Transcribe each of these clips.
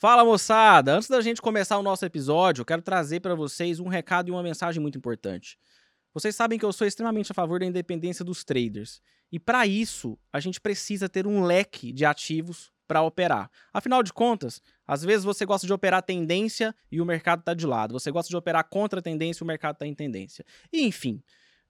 Fala moçada! Antes da gente começar o nosso episódio, eu quero trazer para vocês um recado e uma mensagem muito importante. Vocês sabem que eu sou extremamente a favor da independência dos traders. E para isso, a gente precisa ter um leque de ativos para operar. Afinal de contas, às vezes você gosta de operar tendência e o mercado está de lado. Você gosta de operar contra a tendência e o mercado está em tendência. E, enfim.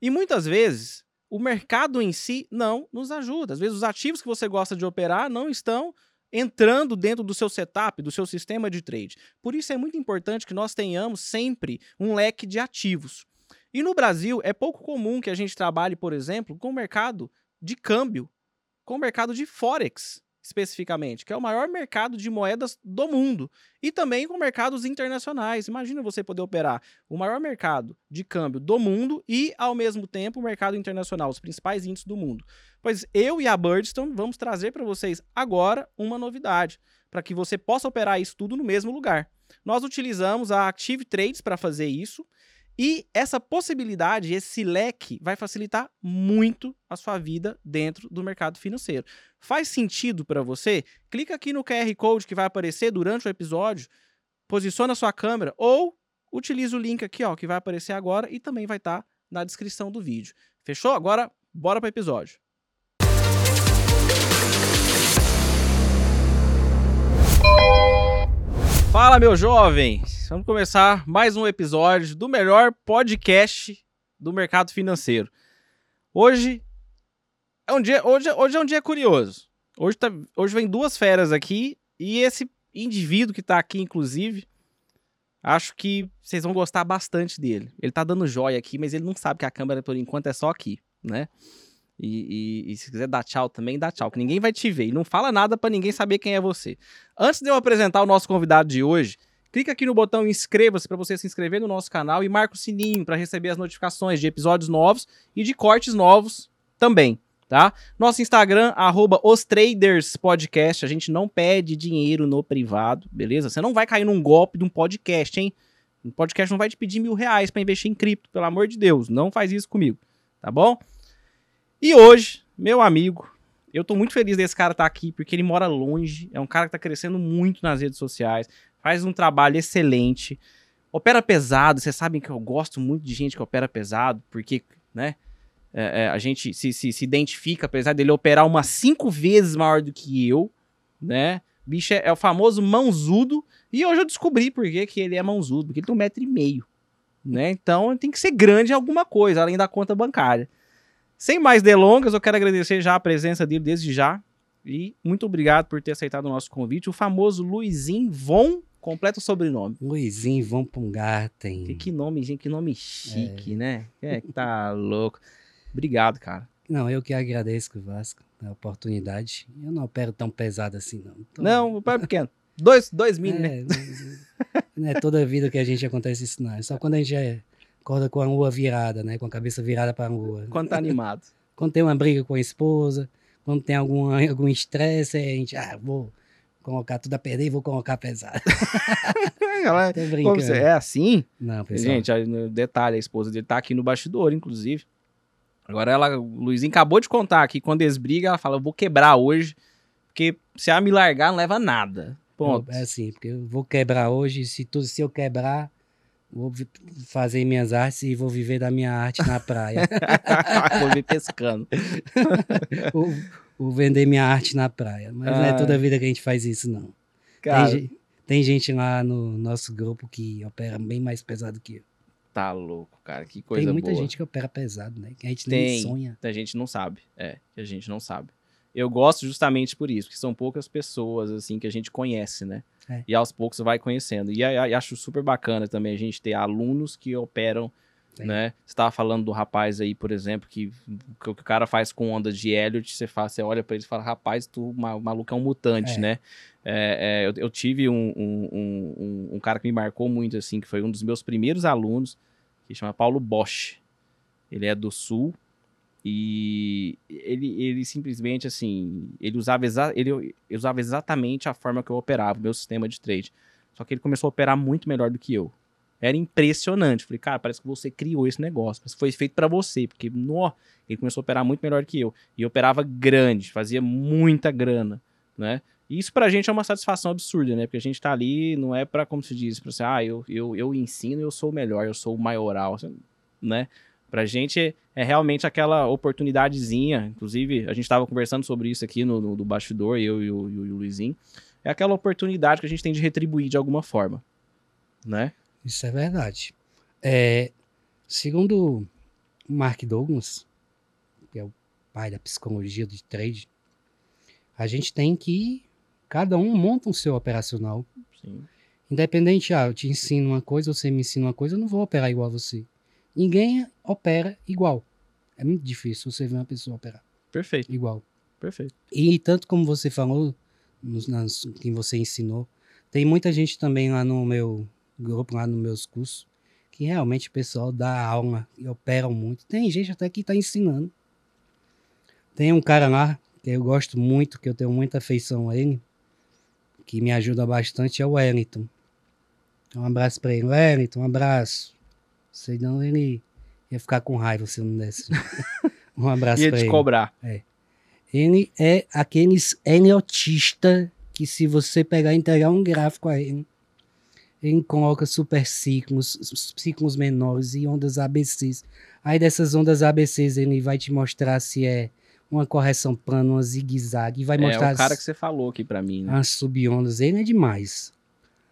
E muitas vezes, o mercado em si não nos ajuda. Às vezes, os ativos que você gosta de operar não estão entrando dentro do seu setup, do seu sistema de trade. Por isso é muito importante que nós tenhamos sempre um leque de ativos. E no Brasil é pouco comum que a gente trabalhe, por exemplo, com o mercado de câmbio, com o mercado de forex especificamente, que é o maior mercado de moedas do mundo, e também com mercados internacionais. Imagina você poder operar o maior mercado de câmbio do mundo e, ao mesmo tempo, o mercado internacional, os principais índices do mundo. Pois eu e a Birdstone vamos trazer para vocês agora uma novidade, para que você possa operar isso tudo no mesmo lugar. Nós utilizamos a Active Trades para fazer isso e essa possibilidade, esse leque, vai facilitar muito a sua vida dentro do mercado financeiro. Faz sentido para você? Clica aqui no QR Code que vai aparecer durante o episódio, posiciona a sua câmera ou utiliza o link aqui ó, que vai aparecer agora e também vai estar tá na descrição do vídeo. Fechou? Agora, bora para o episódio. Fala, meu jovem! Vamos começar mais um episódio do melhor podcast do mercado financeiro. Hoje é um dia, hoje, hoje é um dia curioso. Hoje, tá, hoje vem duas feras aqui e esse indivíduo que tá aqui, inclusive, acho que vocês vão gostar bastante dele. Ele tá dando joia aqui, mas ele não sabe que a câmera, por enquanto, é só aqui, né? E, e, e, se quiser dar tchau também, dá tchau, que ninguém vai te ver. E não fala nada para ninguém saber quem é você. Antes de eu apresentar o nosso convidado de hoje, clica aqui no botão inscreva-se para você se inscrever no nosso canal e marca o sininho para receber as notificações de episódios novos e de cortes novos também, tá? Nosso Instagram, arroba os Traders Podcast. A gente não pede dinheiro no privado, beleza? Você não vai cair num golpe de um podcast, hein? Um podcast não vai te pedir mil reais para investir em cripto, pelo amor de Deus. Não faz isso comigo, tá bom? E hoje, meu amigo, eu tô muito feliz desse cara estar tá aqui, porque ele mora longe, é um cara que tá crescendo muito nas redes sociais, faz um trabalho excelente, opera pesado, vocês sabem que eu gosto muito de gente que opera pesado, porque, né, é, é, a gente se, se, se, identifica, apesar dele operar umas cinco vezes maior do que eu, né, bicho é, é o famoso mãozudo, e hoje eu descobri por que, que ele é mãozudo, porque ele tem um metro e meio, né, então tem que ser grande em alguma coisa, além da conta bancária. Sem mais delongas, eu quero agradecer já a presença dele desde já. E muito obrigado por ter aceitado o nosso convite. O famoso Luizinho Von, completo sobrenome. Luizinho Von Pungarten. Que, que nome, gente, que nome chique, é. né? É, tá louco. Obrigado, cara. Não, eu que agradeço, Vasco, a oportunidade. Eu não opero tão pesado assim, não. Tô... Não, o é pequeno. Dois, dois mil, é, né? Não é toda a vida que a gente acontece isso, não. É só quando a gente é acorda com a lua virada, né? Com a cabeça virada para a lua. Quando tá animado. quando tem uma briga com a esposa, quando tem algum algum estresse, a gente, ah, vou colocar tudo a perder e vou colocar pesado. Ela, você, é assim? Não, pessoal. Gente, detalhe, a esposa dele tá aqui no bastidor, inclusive. Agora ela, o Luizinho acabou de contar aqui, quando eles brigam, ela fala, eu vou quebrar hoje, porque se ela me largar, não leva nada. Ponto. É assim, porque eu vou quebrar hoje, se, tudo, se eu quebrar, Vou fazer minhas artes e vou viver da minha arte na praia. vou vir pescando. vou, vou, vender minha arte na praia. Mas ah. não é toda a vida que a gente faz isso, não. Cara, tem, tem, gente lá no nosso grupo que opera bem mais pesado que eu. Tá louco, cara. Que coisa boa. Tem muita boa. gente que opera pesado, né? Que a gente tem, nem sonha. A gente não sabe. É, que a gente não sabe. Eu gosto justamente por isso, porque são poucas pessoas, assim, que a gente conhece, né? É. E aos poucos vai conhecendo. E, e, acho super bacana também a gente ter alunos que operam, Sim. né? Você estava falando do rapaz aí, por exemplo, que o que o cara faz com onda de Elliot, você, faz, você olha para ele e fala, rapaz, tu, o maluco é um mutante, é. né? É, é, eu, eu, tive um, um, um, um, cara que me marcou muito, assim, que foi um dos meus primeiros alunos, que chama Paulo Bosch. Ele é do Sul, e ele, ele simplesmente, assim, ele usava, exa ele, usava exatamente a forma que eu operava, o meu sistema de trade. Só que ele começou a operar muito melhor do que eu. Era impressionante. Falei, cara, parece que você criou esse negócio. Mas foi feito para você. Porque, nó, ele começou a operar muito melhor que eu. E operava grande, fazia muita grana, né? E isso pra gente é uma satisfação absurda, né? Porque a gente tá ali, não é pra, como se diz, pra você, ah, eu, eu, eu ensino, eu sou o melhor, eu sou o maioral, né? Pra gente é, realmente aquela oportunidadezinha, inclusive a gente tava conversando sobre isso aqui no, no do bastidor, eu e o, e o Luizinho, é aquela oportunidade que a gente tem de retribuir de alguma forma, né? Isso é verdade. É, segundo Mark Douglas, que é o pai da psicologia de trade, a gente tem que cada um monta o seu operacional. Sim. Independente, ah, eu te ensino uma coisa, você me ensina uma coisa, eu não vou operar igual a você. Ninguém opera igual. É muito difícil você ver uma pessoa operar. Perfeito. Igual. Perfeito. E tanto como você falou, nos, nas, quem você ensinou, tem muita gente também lá no meu grupo, lá nos meus cursos, que realmente o pessoal dá aula e operam muito. Tem gente até que está ensinando. Tem um cara lá que eu gosto muito, que eu tenho muita afeição a ele, que me ajuda bastante, é o Wellington. Um abraço para ele. Wellington, um abraço. Senão ele ia ficar com raiva se eu não desse. um abraço Ia para te ele. cobrar. Ele é aqueles ele é autista que se você pegar e entregar um gráfico a ele, ele coloca super ciclos, ciclos menores e ondas ABCs. Aí dessas ondas ABCs ele vai te mostrar se é uma correção plana, uma zigue-zague, e vai É mostrar o cara as, que você falou aqui pra mim, né? as subondas. Ele é demais.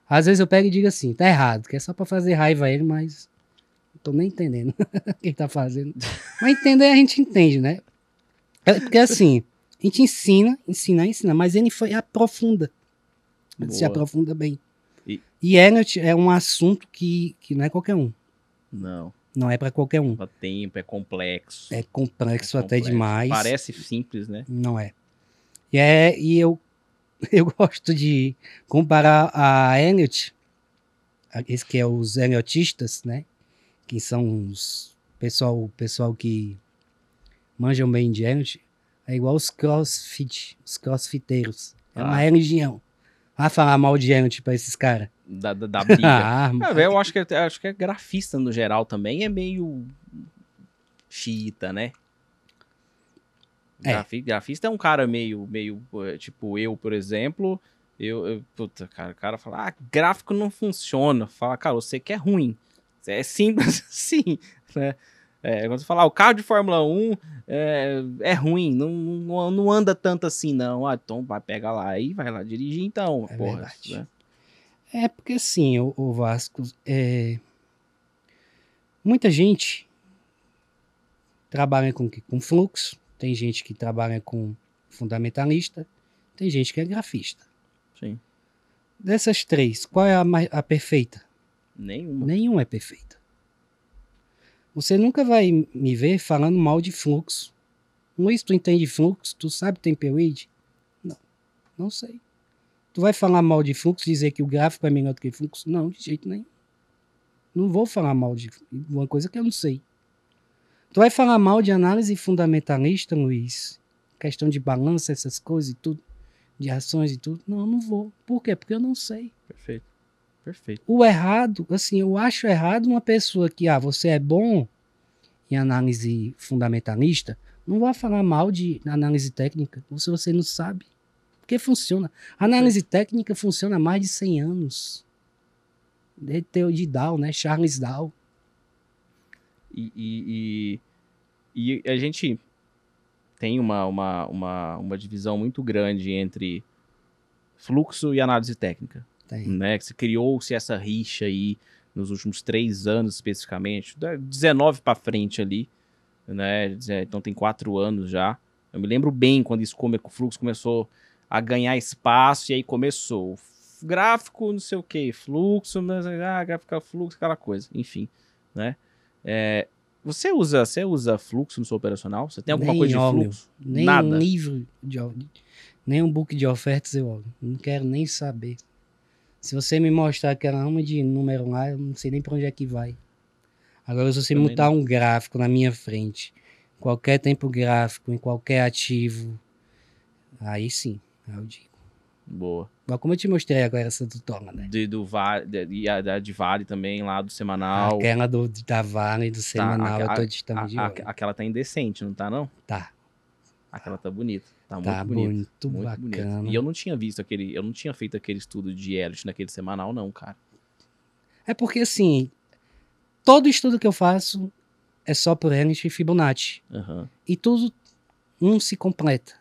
Às vezes eu pego e digo assim, tá errado, que é só pra fazer raiva a ele, mas tô nem entendendo o que ele tá fazendo. Mas entender a gente entende, né? É porque assim, a gente ensina, ensina, ensina, mas ele foi aprofunda. Ele se Boa. aprofunda bem. E- E, Elliot é um assunto que, que não é qualquer um. Não. Não é para qualquer um. Leva tempo, é complexo. É complexo É até complexo. demais. Parece simples, né? Não é. E, é, e eu, eu gosto de comparar a Elliot, esse que é os Elliotistas, né? Que são os pessoal, pessoal que manjam bem de Elliot, é igual os crossfit, os crossfiteiros. É uma Ah. religião. Vai falar mal de Elliot pra esses caras. Da, da, da briga. Ah, velho, eu acho que, acho que é grafista no geral também é meio xiita, né? É. Grafi- Grafista é um cara meio, meio, eh, tipo, eu, por exemplo, eu, eu puta, cara, o cara fala, ah, gráfico não funciona. Fala, cara, você que é ruim. É simples assim, né? É, quando você falar, o carro de Fórmula 1 é, é ruim, não, não, não anda tanto assim, não. Ah, então vai pegar lá e vai lá dirigir, então, É porra. verdade. né? É porque assim, o, o Vasco, é... muita gente trabalha com, com fluxo, tem gente que trabalha com fundamentalista, tem gente que é grafista. Sim. Dessas três, qual é a, a perfeita? Nenhuma. Nenhuma é perfeita. Você nunca vai me ver falando mal de fluxo. Luiz, tu entende fluxo? Tu sabe temperate? Não, não sei. Tu vai falar mal de fluxo, dizer que o gráfico é melhor do que fluxo? Não, de jeito nenhum. Não vou falar mal de uma coisa que eu não sei. Tu vai falar mal de análise fundamentalista, Luiz? Questão de balança, essas coisas e tudo, de ações e tudo? Não, não vou. Por quê? Porque eu não sei Perfeito. Perfeito. o errado, assim, eu acho errado uma pessoa que, ah, você é bom em análise fundamentalista, não vai falar mal de análise técnica, ou se você não sabe. Porque funciona. A análise técnica funciona há mais de 100 anos. Teu de Dow, né? Charles Dow. E, e, e, e a gente tem uma, uma, uma, uma divisão muito grande entre fluxo e análise técnica. Tem. né? Que se criou-se essa rixa aí nos últimos três anos especificamente, da 19 para frente ali, né? Então tem quatro anos já. Eu me lembro bem quando isso come, o fluxo começou a ganhar espaço e aí começou gráfico, não sei o que, fluxo, mas, ah, gráfico, fluxo, aquela coisa, enfim, né? É, você usa, você usa fluxo no seu operacional? Você tem alguma Nem coisa de fluxo? Nem Nada. um livro, de, nem um book de ofertas eu olho. Não quero nem saber. Se você me mostrar aquela rama de número lá, eu não sei nem para onde é que vai. Agora, se você Também mutar um gráfico na minha frente, qualquer tempo gráfico, em qualquer ativo, aí sim, eu digo. Boa. Igual como eu te mostrei agora essa do Toma, né? De, do vale, de, e a da de Vale também, lá do semanal. Aquela do, da Vale, do semanal, a- eu tô a- de estamos de A- a- aquela tá indecente, não tá não? Tá. Aquela tá bonita. Tá muito Tá bonito. muito, Muito bacana. bonito. E eu não tinha visto aquele. Eu não tinha feito aquele estudo de Elliot naquele semanal, não, cara. É porque, assim, todo estudo que eu faço é só por Elliott e Fibonacci. Aham. E tudo um se completa.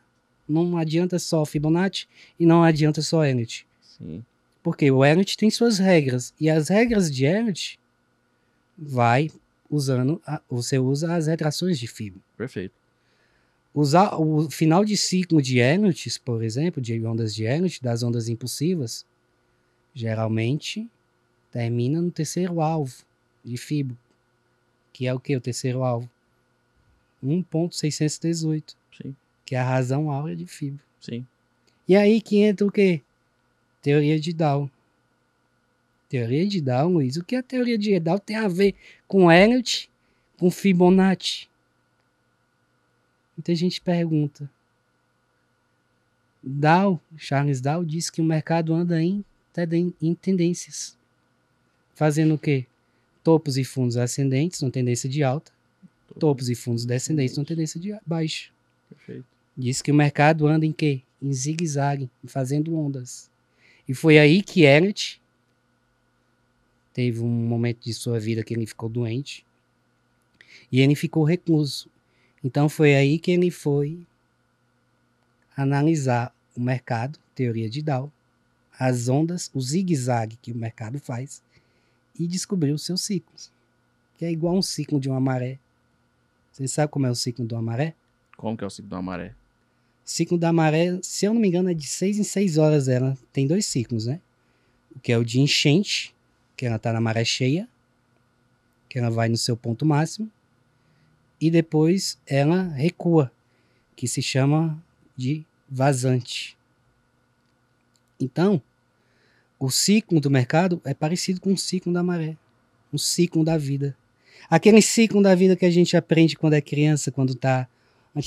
Não adianta só Fibonacci e não adianta só Elliott. Sim. Porque o Elliott tem suas regras. E as regras de Elliott vai usando. a- você usa as retrações de Fib. Perfeito. Usar o final de ciclo de Elliott, por exemplo, de ondas de Elliott, das ondas impulsivas, geralmente termina no terceiro alvo de Fibo, que é o que? O terceiro alvo? 1.618, Sim. que é a razão áurea de Fibo. Sim. E aí que entra o quê? Teoria de Dow. Teoria de Dow, Luiz. O que a teoria de Dow tem a ver com Elliott, com Fibonacci? Muita gente pergunta. Dow, Charles Dow, diz que o mercado anda em, em tendências. Fazendo o quê? Topos e fundos ascendentes, numa tendência de alta. Topos e fundos descendentes, numa tendência de baixa. Perfeito. Diz que o mercado anda em quê? Em zigue-zague, fazendo ondas. E foi aí que Elliot teve um momento de sua vida que ele ficou doente e ele ficou recluso. Então foi aí que ele foi analisar o mercado, teoria de Dow, as ondas, o zigue-zague que o mercado faz e descobriu os seus ciclos, que é igual um ciclo de uma maré. Você sabe como é o ciclo de uma maré? Como que é o ciclo da maré? Ciclo da maré, se eu não me engano, é de 6 em 6 horas ela. Tem dois ciclos, né? O que é o de enchente, que ela tá na maré cheia, que ela vai no seu ponto máximo, e depois ela recua, que se chama de vazante. Então, o ciclo do mercado é parecido com o ciclo da maré, um ciclo da vida. Aquele ciclo da vida que a gente aprende quando é criança, quando tá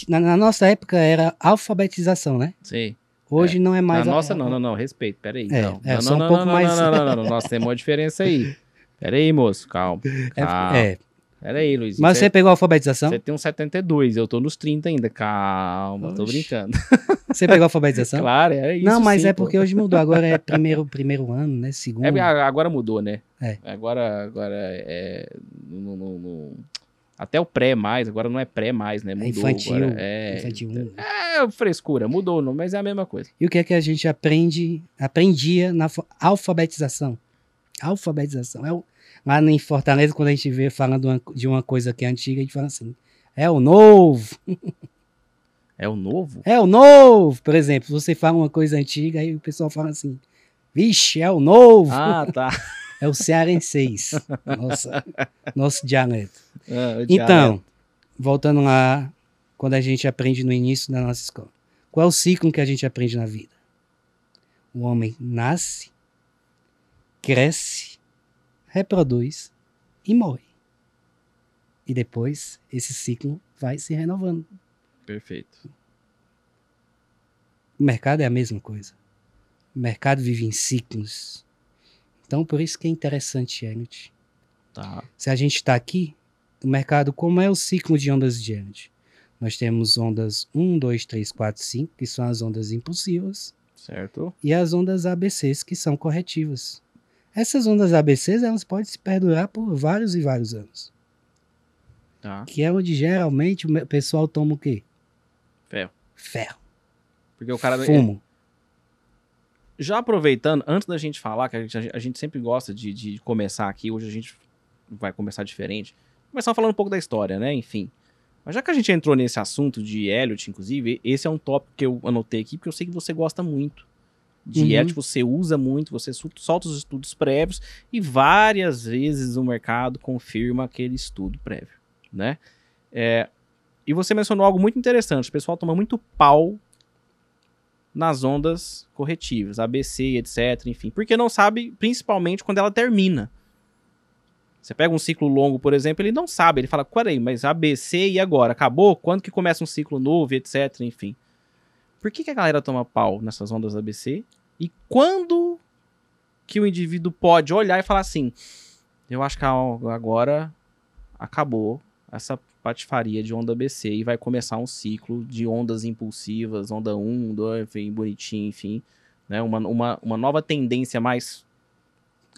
na, na nossa época era alfabetização, né? Sim. Hoje não é mais. Na a- nossa, não, não, não. Respeito. Pera aí. É, não. é, não, só não, um não, pouco não, mais- Não, não, não, não. Nossa, tem uma diferença aí. Pera aí, moço. Calma. É, Calma. é. Pera aí, Luiz. Mas você pegou a alfabetização? Você tem uns 72, eu tô nos 30 ainda. Calma, tô Oxe. brincando. Você pegou a alfabetização? Claro, é isso. não, mas sim, é pô. porque hoje mudou. Agora é primeiro, primeiro ano, né? Segundo. É, agora mudou, né? É. Agora, agora é. no- no- no- até o pré mais, agora não é pré mais, né? Mudou. infantil, agora. É, Infantil um. é frescura, mudou, não, mas é a mesma coisa. E o que é que a gente aprende, aprendia na alfabetização? Alfabetização. É o, lá em Fortaleza, quando a gente vê falando de uma coisa que é antiga, a gente fala assim: é o novo. É o novo? É o novo. Por exemplo, você fala uma coisa antiga, aí o pessoal fala assim: vixe, é o novo. Ah, tá. É o cearenseis. Nossa, nosso dialeto. Ah, o Então, voltando lá, quando a gente aprende no início da nossa escola. Qual é o ciclo que a gente aprende na vida? O homem nasce, cresce, reproduz e morre. E depois esse ciclo vai se renovando. Perfeito. O mercado é a mesma coisa. O mercado vive em ciclos. Então, por isso que é interessante, Elliot. Tá. Se a gente está aqui, o mercado, como é o ciclo de ondas de Elliot? Nós temos ondas 1, 2, 3, 4, 5, que são as ondas impulsivas, Certo? e as ondas ABCs, que são corretivas. Essas ondas ABCs, elas podem se perdurar por vários e vários anos. Tá. Que é onde geralmente o pessoal toma o quê? Ferro. Ferro. Porque o cara. Fumo. Já aproveitando, antes da gente falar, que a gente, a gente sempre gosta de, de começar aqui, hoje a gente vai começar diferente. Começar falando um pouco da história, né? Enfim. Mas já que a gente entrou nesse assunto de Elliot, inclusive, esse é um tópico que eu anotei aqui, porque eu sei que você gosta muito. De Uhum. Você usa muito, você solta os estudos prévios e várias vezes o mercado confirma aquele estudo prévio, né? É, e você mencionou algo muito interessante. O pessoal toma muito pau nas ondas corretivas, ABC, etc, enfim. Porque não sabe, principalmente, quando ela termina. Você pega um ciclo longo, por exemplo, ele não sabe. Ele fala, peraí, mas ABC e agora? Acabou? Quando que começa um ciclo novo, etc, enfim. Por que, que a galera toma pau nessas ondas ABC? E quando que o indivíduo pode olhar e falar assim, eu acho que agora acabou essa patifaria de onda BC e vai começar um ciclo de ondas impulsivas, onda 1, 2, enfim, bonitinho, enfim, né? Uma, uma, uma nova tendência mais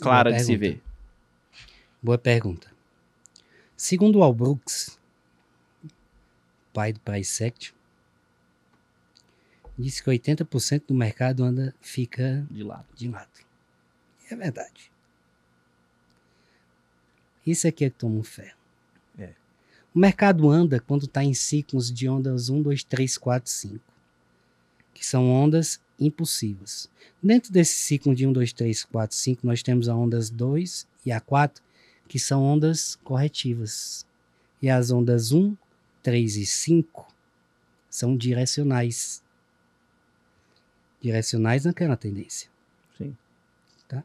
clara de se ver. Boa pergunta. Segundo o Al Brooks, pai do Price Disse que 80% do mercado anda fica de lado. De lado. É verdade. Isso aqui é que toma um ferro. É. O mercado anda quando está em ciclos de ondas 1, 2, 3, 4, 5, que são ondas impulsivas. Dentro desse ciclo de 1, 2, 3, 4, 5, nós temos a ondas 2 e a 4, que são ondas corretivas. E as ondas 1, 3 e 5 são direcionais. Direcionais naquela tendência. Sim. Tá?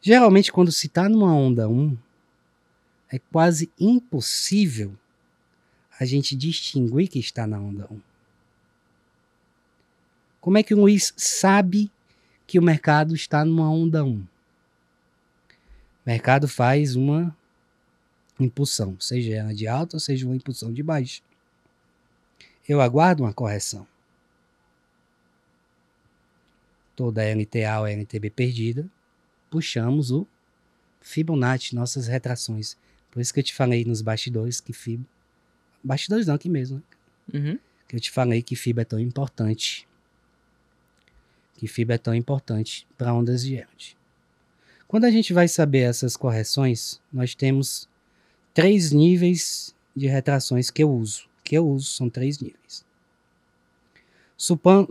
Geralmente, quando se está numa onda 1, é quase impossível a gente distinguir que está na onda 1. Como é que o Luiz sabe que o mercado está numa onda 1? O mercado faz uma impulsão, seja ela de alta ou seja uma impulsão de baixa. Eu aguardo uma correção. Toda NTA ou NTB perdida, puxamos o Fibonacci, nossas retrações. Por isso que eu te falei nos bastidores que FIBA. Bastidores não, aqui mesmo, né? Uhum. Que eu te falei que FIBA é tão importante. Que FIBA é tão importante para ondas de Elrond. Quando a gente vai saber essas correções, nós temos três níveis de retrações que eu uso. Que eu uso são três níveis.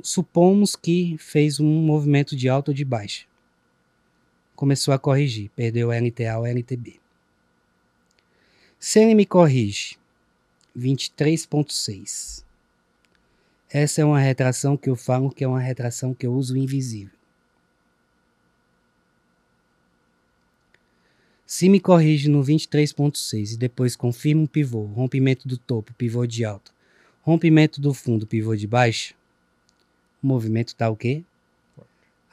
Supomos que fez um movimento de alta ou de baixa. Começou a corrigir, perdeu o LTA ou LTB. Se ele me corrige 23.6. Essa é uma retração que eu falo que é uma retração que eu uso invisível. Se me corrige no 23.6 e depois confirma um pivô, rompimento do topo, pivô de alta, rompimento do fundo, pivô de baixo, o movimento está o quê?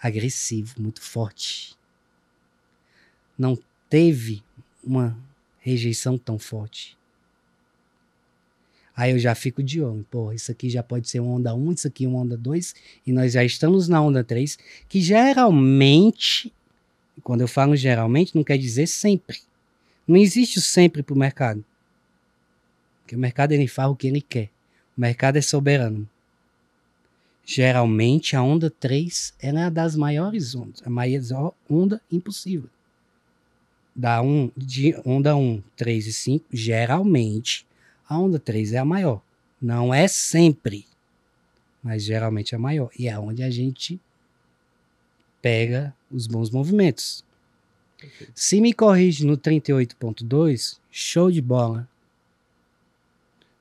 Agressivo, muito forte. Não teve uma rejeição tão forte. Aí eu já fico de olho, pô, isso aqui já pode ser uma onda 1, isso aqui uma onda 2, e nós já estamos na onda 3, que geralmente quando eu falo geralmente, não quer dizer sempre. Não existe o sempre para o mercado. Porque o mercado ele faz o que ele quer. O mercado é soberano. Geralmente a onda 3 é uma das maiores ondas, a maior onda impossível. Da um, de onda 1, 3 e 5, geralmente a onda 3 é a maior. Não é sempre, mas geralmente é a maior. E é onde a gente pega os bons movimentos. Se me corrige no 38.2, show de bola.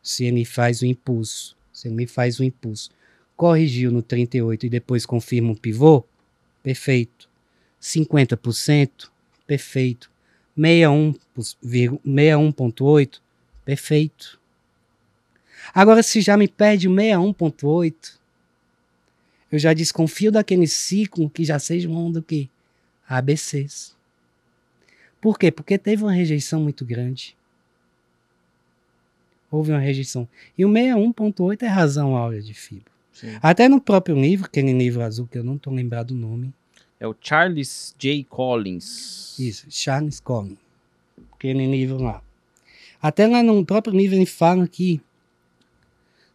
Se ele faz o impulso, se ele me faz o impulso, corrigiu no 38 e depois confirma um pivô, perfeito. 50%, perfeito. 61.8, perfeito. Agora, se já me perde o 61.8, eu já desconfio daquele ciclo que já seja uma onda que ABCs. Por quê? Porque teve uma rejeição muito grande. Houve uma rejeição. E o 61.8 é razão áurea de fibra. Sim. Até no próprio livro, aquele livro azul que eu não estou lembrado o nome. É o Charles J. Collins. Isso, Charles Collins. Aquele livro lá. Até lá no próprio livro ele fala que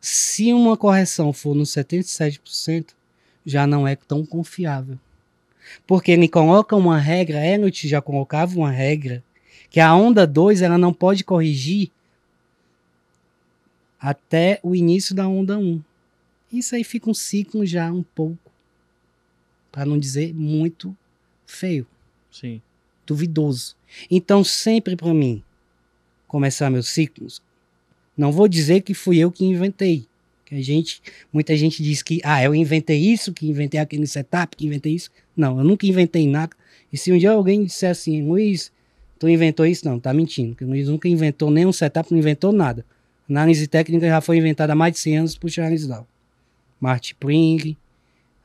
se uma correção for no 77%, já não é tão confiável. Porque ele coloca uma regra, Elliot já colocava uma regra, que a onda 2 ela não pode corrigir até o início da onda 1. Um. Isso aí fica um ciclo já um pouco, para não dizer muito feio. Sim. Duvidoso. Então, sempre para mim, começar meus ciclos, não vou dizer que fui eu que inventei. Que a gente, muita gente diz que, ah, eu inventei isso, que inventei aquele setup, que inventei isso. Não, eu nunca inventei nada. E se um dia alguém disser assim, Luiz, tu inventou isso? Não, tá mentindo. Porque o Luiz nunca inventou nenhum setup, não inventou nada. Análise técnica já foi inventada há mais de 100 anos por Charles Dow. Marty Pring,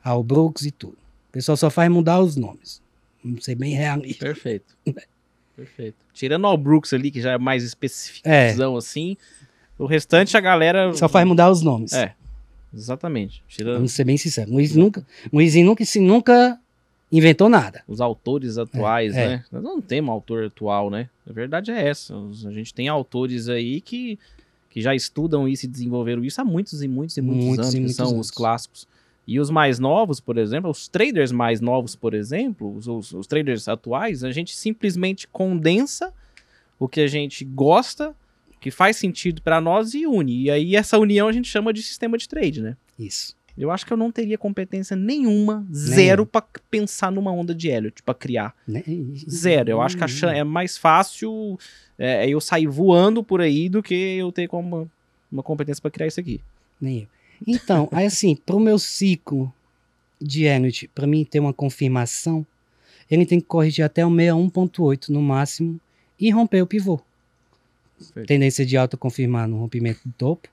Al Brooks e tudo. O pessoal só faz mudar os nomes. Vamos ser bem realista. Perfeito. Perfeito. Tirando o All Brooks ali, que já é mais especificão assim, o restante a galera. Só faz mudar os nomes. É. Exatamente. Tirando Vamos ser bem sinceros. Luiz nunca, Luizinho nunca, se nunca inventou nada. os autores atuais, É, é. né? Nós não temos autor atual, né? A verdade é essa. A gente tem autores aí que, que já estudam isso e desenvolveram isso há muitos e muitos e muitos, Muitos anos, e que muitos são anos. os clássicos. E os mais novos, por exemplo, os traders mais novos, por exemplo, os, os- os traders atuais, a gente simplesmente condensa o que a gente gosta, que faz sentido para nós e une. E aí essa união a gente chama de sistema de trade, né? Isso. Eu acho que eu não teria competência nenhuma, zero, pra pensar numa onda de Elliot, pra criar. Né? Zero. Eu acho que a é mais fácil é, eu sair voando por aí do que eu ter como uma, uma competência pra criar isso aqui. Nem eu. Então, aí assim, pro meu ciclo de Elliott, para mim ter uma confirmação, ele tem que corrigir até o 61.8 no máximo e romper o pivô. Perfeito. Tendência de alta confirmar no rompimento do topo,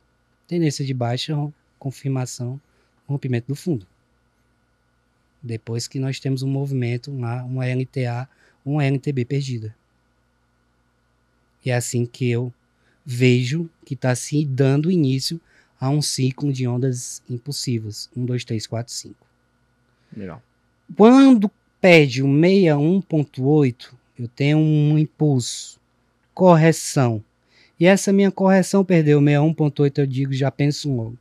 tendência de baixa confirmação rompimento do fundo. Depois que nós temos um movimento, lá, uma LTA, uma LTB perdida. E é assim que eu vejo que está se dando início a um ciclo de ondas impulsivas. 1, 2, 3, 4, 5. Legal. Quando perde o 61.8, eu tenho um impulso, correção. E essa minha correção perdeu o 61.8, eu digo, já penso logo.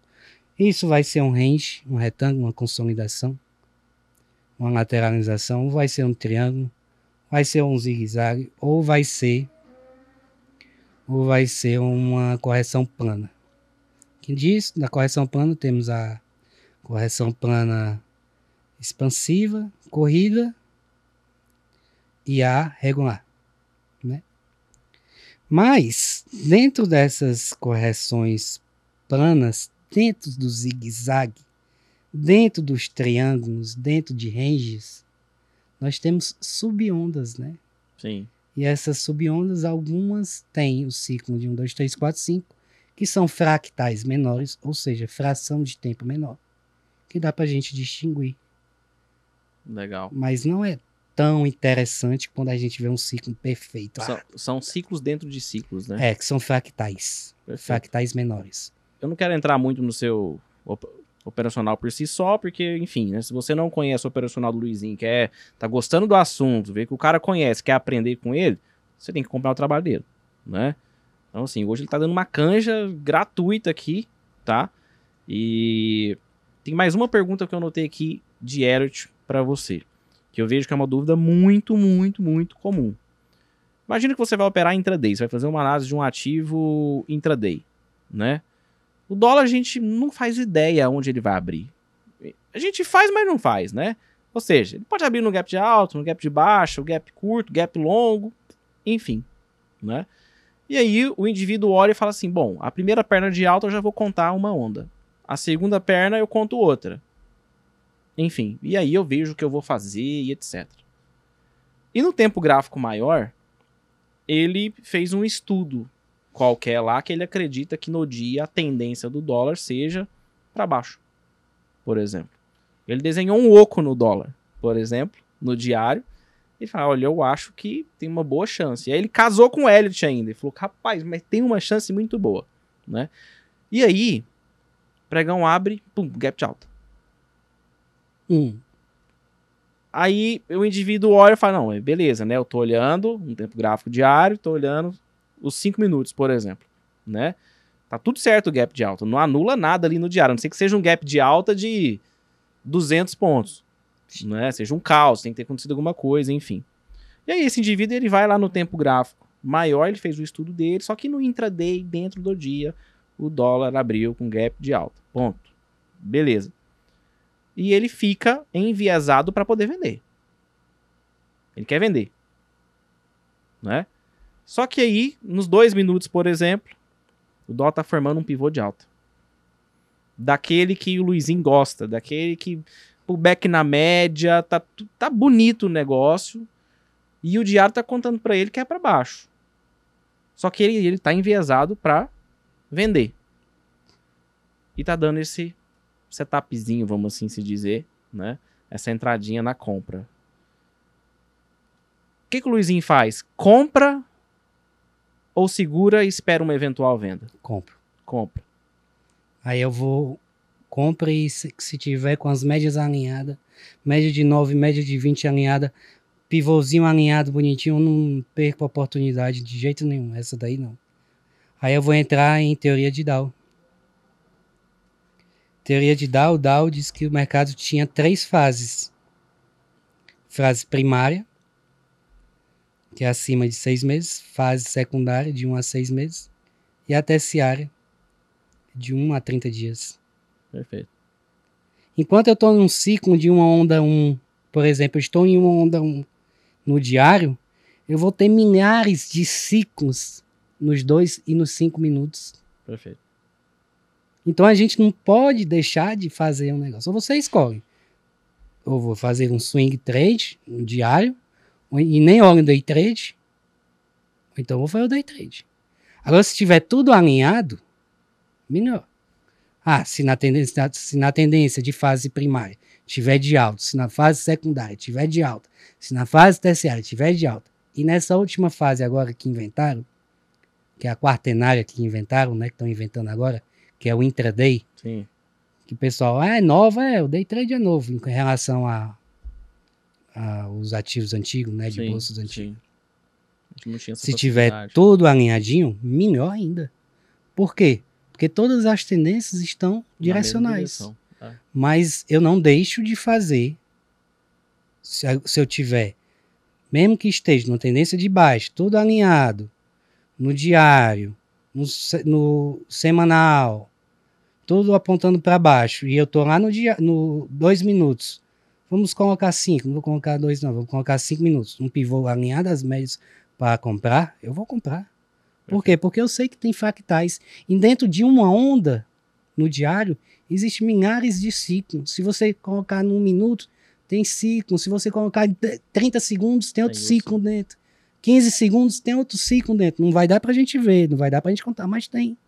Isso vai ser um range, um retângulo, uma consolidação, uma lateralização, ou vai ser um triângulo, vai ser um zigue-zague, ou vai ser ou vai ser uma correção plana. Que diz, na correção plana temos a correção plana expansiva, corrida e a regular, né? Mas dentro dessas correções planas, dentro do zigue-zague, dentro dos triângulos, dentro de ranges, nós temos subondas, né? Sim. E essas subondas, algumas têm o ciclo de 1, 2, 3, 4, 5, que são fractais menores, ou seja, fração de tempo menor, que dá pra gente distinguir. Legal. Mas não é tão interessante quando a gente vê um ciclo perfeito. São, Ah, são ciclos dentro de ciclos, né? é, que são fractais. Perfeito. Fractais menores. Eu não quero entrar muito no seu op- operacional por si só, porque, enfim, né, se você não conhece o operacional do Luizinho, quer tá gostando do assunto, vê que o cara conhece, quer aprender com ele, você tem que comprar o trabalho dele, né? Então, assim, hoje ele tá dando uma canja gratuita aqui, tá? E tem mais uma pergunta que eu anotei aqui de Elliot para você, que eu vejo que é uma dúvida muito, muito, muito comum. Imagina que você vai operar intraday, você vai fazer uma análise de um ativo intraday, né? O dólar a gente não faz ideia onde ele vai abrir. A gente faz, mas não faz, né? Ou seja, ele pode abrir no gap de alto, no gap de baixo, gap curto, gap longo, enfim, né? E aí o indivíduo olha e fala assim: bom, a primeira perna de alta eu já vou contar uma onda. A segunda perna eu conto outra. Enfim, e aí eu vejo o que eu vou fazer e etc. E no tempo gráfico maior, ele fez um estudo qualquer lá que ele acredita que no dia a tendência do dólar seja para baixo, por exemplo. Ele desenhou um oco no dólar, por exemplo, no diário, e fala: Olha, eu acho que tem uma boa chance. E aí ele casou com o Elliot ainda. E falou: Rapaz, mas tem uma chance muito boa, né? E aí, pregão abre, pum, gap de alta. Um. Aí o indivíduo olha e fala: Não, é beleza, né? Eu tô olhando um tempo gráfico diário, tô olhando os 5 minutos, por exemplo, né? Tá tudo certo o gap de alta, não anula nada ali no diário, a não sei que seja um gap de alta de 200 pontos, né? Seja um caos, tem que ter acontecido alguma coisa, enfim. E aí esse indivíduo ele vai lá no tempo gráfico maior, ele fez o estudo dele, só que no intraday, dentro do dia, o dólar abriu com gap de alta. Ponto. Beleza. E ele fica enviesado para poder vender. Ele quer vender. Né? Só que aí, nos dois minutos, por exemplo, o dólar tá formando um pivô de alta. Daquele que o Luizinho gosta, daquele que o back na média, tá, tá bonito o negócio. E o diário tá contando para ele que é para baixo. Só que ele, ele tá enviesado para vender. E tá dando esse setupzinho, vamos assim se dizer, né? Essa entradinha na compra. que, que o Luizinho faz? Compra ou segura e espera uma eventual venda? Compro. Compra. Aí eu vou, compro e se, se tiver com as médias alinhadas, média de 9, média de 20 alinhada, pivôzinho alinhado bonitinho, não perco a oportunidade de jeito nenhum. Essa daí não. Aí eu vou entrar em teoria de Dow. Teoria de Dow, Dow diz que o mercado tinha três fases. Fase primária, que é acima de seis meses, fase secundária, de um a seis meses, e a terciária, de 1 a 30 dias. Perfeito. Enquanto eu estou num ciclo de uma onda 1, por exemplo, eu estou em uma onda 1 no diário, eu vou ter milhares de ciclos nos 2 e nos 5 minutos. Perfeito. Então a gente não pode deixar de fazer um negócio. Ou você escolhe. Ou vou fazer um swing trade, um diário, e nem olho day trade. Então vou fazer o day trade. Agora, se tiver tudo alinhado, melhor. Ah, se na tendência, se na tendência de fase primária tiver de alta, se na fase secundária tiver de alta, se na fase terciária tiver de alta, e nessa última fase agora que inventaram, que é a quartenária que inventaram, né, que estão inventando agora, que é o intraday, Sim. que o pessoal, ah, é nova, é, o day trade é novo em relação a, a os ativos antigos, né, de sim, bolsas antigas. Se tiver tudo alinhadinho, melhor ainda. Por quê? Porque todas as tendências estão direcionais. É. Mas eu não deixo de fazer. Se, se eu tiver, mesmo que esteja numa tendência de baixo, tudo alinhado, no diário, no, no semanal, tudo apontando para baixo, e eu tô lá no dia, no dois minutos. Vamos colocar cinco, não vou colocar dois, não, vou colocar cinco minutos. Um pivô alinhado às médias para comprar, eu vou comprar. Por quê? Porque eu sei que tem fractais. E dentro de uma onda, no diário, existe milhares de ciclos. Se você colocar num minuto, tem ciclo. Se você colocar em t- 30 segundos, tem outro Tem ciclo dentro. 15 segundos, tem outro ciclo dentro. Não vai dar pra gente ver, não vai dar pra gente contar, mas tem.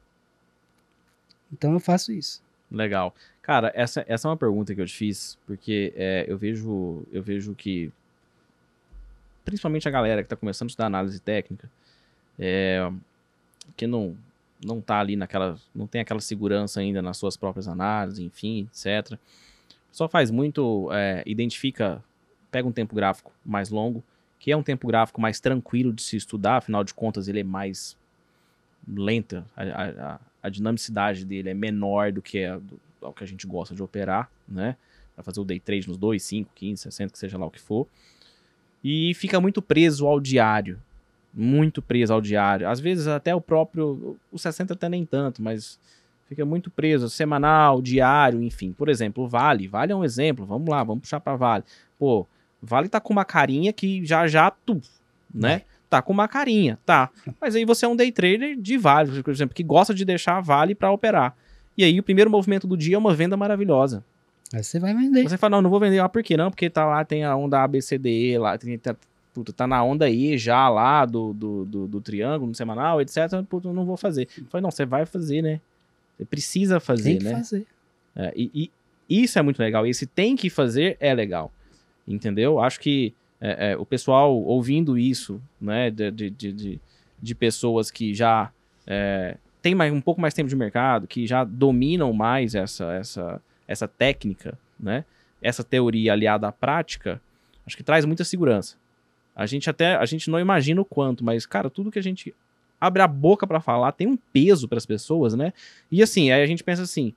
Então eu faço isso. Legal. Cara, essa, essa é uma pergunta que eu te fiz, porque é, eu vejo eu vejo que principalmente a galera que está começando a estudar análise técnica, é, que não não tá ali naquela, não tem aquela segurança ainda nas suas próprias análises, enfim, etc. Só faz muito, é, identifica, pega um tempo gráfico mais longo, que é um tempo gráfico mais tranquilo de se estudar, afinal de contas ele é mais lenta, a, a, a- a dinamicidade dele é menor do que é do, ao que a gente gosta de operar, né? Vai fazer o day trade nos 2, 5, 15, 60, que seja lá o que for. E fica muito preso ao diário. Muito preso ao diário. Às vezes até o próprio. O 60 até nem tanto, mas fica muito preso. Semanal, diário, enfim. Por exemplo, o Vale. Vale é um exemplo. Vamos lá, vamos puxar para Vale. Pô, Vale tá com uma carinha que já já. Tu, né? Tá com uma carinha, tá. Mas aí você é um day trader de Vale, por exemplo, que gosta de deixar Vale para operar. E aí o primeiro movimento do dia é uma venda maravilhosa. Aí você vai vender. Você fala, não, não vou vender. Ah, por quê? Não, porque tá lá, tem a onda ABCDE lá, tem, tá, puta, tá na onda E já lá do, do, do, do triângulo, no semanal, etc. Puta, eu não vou fazer. Eu falei, não, você vai fazer, né? Você precisa fazer, Tem que né? fazer. É, e, e isso é muito legal. E esse tem que fazer é legal. Entendeu? Acho que é, é, o pessoal ouvindo isso, né, de, de, de, de- pessoas que já é, têm mais, um pouco mais tempo de mercado, que já dominam mais essa, essa, essa técnica, né, essa teoria aliada à prática, acho que traz muita segurança. A gente até, a gente não imagina o quanto, mas, cara, tudo que a gente abre a boca pra falar tem um peso para as pessoas, né? E assim, aí a gente pensa assim,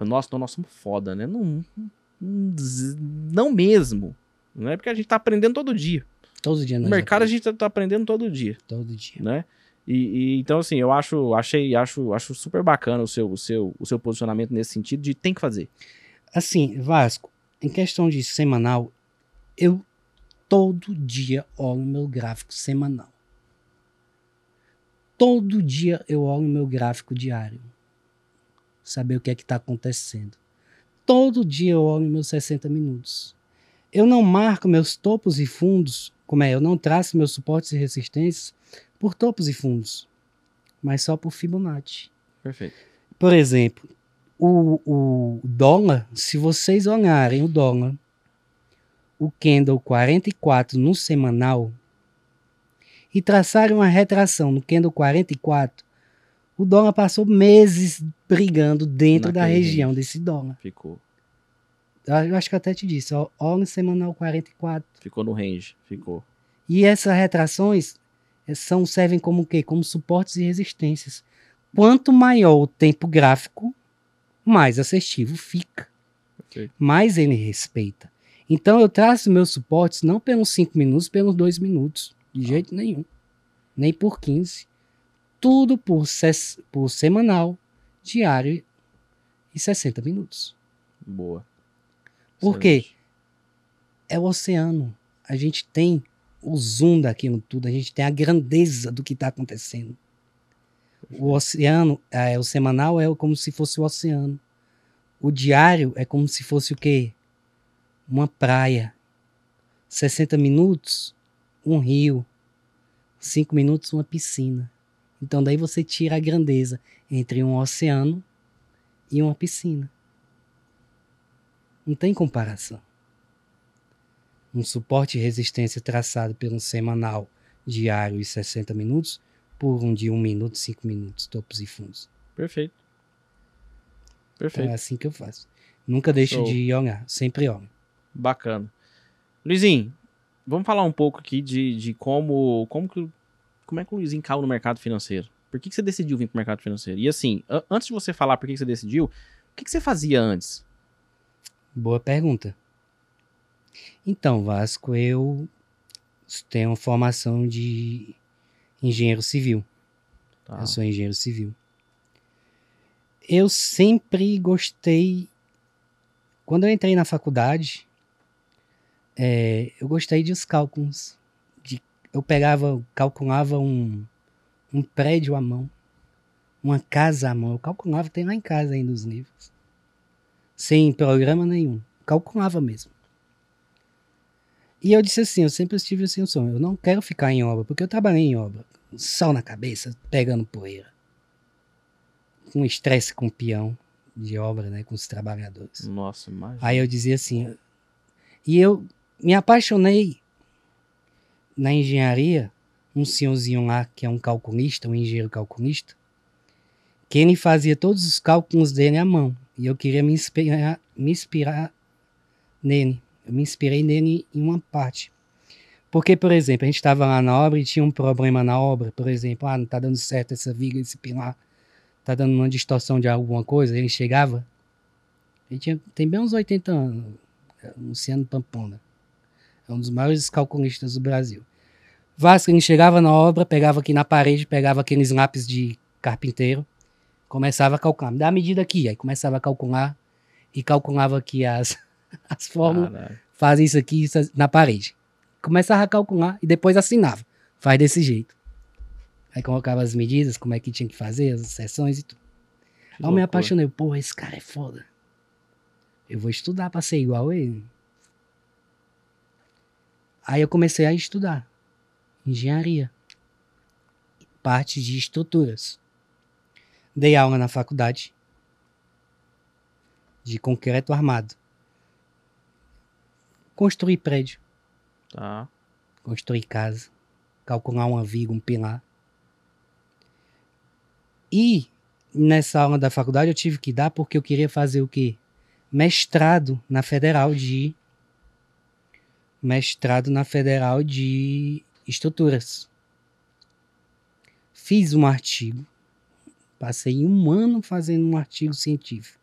nossa, então nós somos foda, né? Não, não, não mesmo, né? Porque a gente tá aprendendo todo dia. Todo dia No mercado a aprendemos. gente tá, tá aprendendo todo dia, Todo dia. né? E, e, então assim, eu acho, achei, acho, acho super bacana o seu, o seu, o seu posicionamento nesse sentido de tem que fazer. Assim, Vasco, em questão de semanal, eu todo dia olho meu gráfico semanal. Todo dia eu olho meu gráfico diário. Saber o que é que está acontecendo. Todo dia eu olho meus 60 minutos. Eu não marco meus topos e fundos, como é, eu não traço meus suportes e resistências por topos e fundos, mas só por Fibonacci. Perfeito. Por exemplo, o, o dólar, se vocês olharem o dólar, o candle 44 no semanal, e traçaram uma retração no candle 44, o dólar passou meses brigando dentro da região desse dólar. Ficou. Eu acho que eu até te disse, ó, ó no semanal 44. Ficou no range. Ficou. E essas retrações eh, são, servem como o quê? Como suportes e resistências. Quanto maior o tempo gráfico, mais assertivo fica. Perfeito. Mais ele respeita. Então eu traço meus suportes não pelos 5 minutos, pelos 2 minutos. De jeito nenhum. Nem por 15. Tudo por, ses- por semanal, diário e 60 minutos. Boa. Por quê? É o oceano. A gente tem o zoom daquilo tudo, a gente tem a grandeza do que está acontecendo. O oceano, é, o semanal é como se fosse o oceano. O diário é como se fosse o quê? Uma praia. 60 minutos, um rio. 5 minutos, uma piscina. Então daí você tira a grandeza entre um oceano e uma piscina. Não tem comparação um suporte e resistência traçado pelo semanal diário e 60 minutos por um de 1 minuto, 5 minutos, topos e fundos. Perfeito. Então Perfeito. é assim que eu faço. Nunca deixo Show. de olhar, sempre olho. Bacana. Luizinho, vamos falar um pouco aqui de, de como, como, que, como é que o Luizinho caiu no mercado financeiro. Por que, que você decidiu vir para o mercado financeiro? E assim, an- antes de você falar por que, que você decidiu, o que, que você fazia antes? Boa pergunta. Então, Vasco, eu tenho formação de engenheiro civil. Tá. Eu sou engenheiro civil. Eu sempre gostei. Quando eu entrei na faculdade, é, eu gostei dos cálculos. De, eu pegava, calculava um, um prédio à mão, uma casa à mão. Eu calculava, tem lá em casa ainda os livros. Sem programa nenhum. Calculava mesmo. E eu disse assim, eu sempre tive assim sonho, eu não quero ficar em obra, porque eu trabalhei em obra sol na cabeça, pegando poeira. Com estresse com o peão de obra, né? Com os trabalhadores. Nossa, imagina. Aí eu dizia assim. E eu me apaixonei na engenharia, um senhorzinho lá, que é um calculista, um engenheiro calculista, que ele fazia todos os cálculos dele à mão. E eu queria me inspirar, me inspirar nele. Eu me inspirei nele em uma parte. Porque, por exemplo, a gente estava lá na obra e tinha um problema na obra, por exemplo, ah, não está dando certo essa viga, esse pilar, está dando uma distorção de alguma coisa. Ele chegava, ele tinha, tem bem uns 80 anos, Luciano Pampona. É um dos maiores calculistas do Brasil. Vasco, ele chegava na obra, pegava aqui na parede, pegava aqueles lápis de carpinteiro, começava a calcular. Me dá a medida aqui. Aí começava a calcular e calculava aqui as, as fórmulas Caralho. faz isso aqui isso na parede. Começava a calcular e depois assinava. Faz desse jeito. Aí colocava as medidas, como é que tinha que fazer, as seções e tudo. Que Aí eu me apaixonei. Pô, esse cara é foda. Eu vou estudar pra ser igual ele. Aí eu comecei a estudar engenharia, parte de estruturas. Dei aula na faculdade de concreto armado. Construir prédio, Tá. construir casa, calcular uma viga, um pilar. E nessa aula da faculdade eu tive que dar porque eu queria fazer o quê? Mestrado na Federal de mestrado na Federal de Estruturas. Fiz um artigo. Passei um ano fazendo um artigo científico.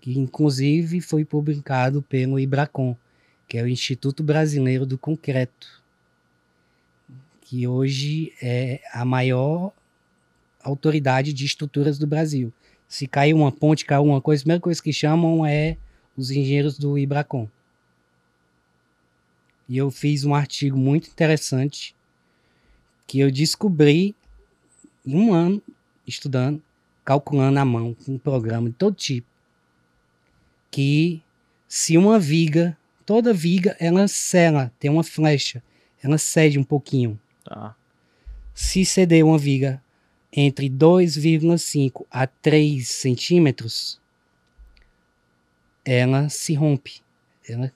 Que inclusive foi publicado pelo Ibracon, que é o Instituto Brasileiro do Concreto. Que hoje é a maior autoridade de estruturas do Brasil. Se caiu uma ponte, caiu uma coisa, a primeira coisa que chamam é os engenheiros do Ibracon. E eu fiz um artigo muito interessante que eu descobri em um ano estudando, calculando à mão, com um programa de todo tipo, que se uma viga, toda viga, ela cela, tem uma flecha, ela cede um pouquinho. Tá. Se ceder uma viga entre 2,5 a 3 centímetros, ela se rompe. Ela,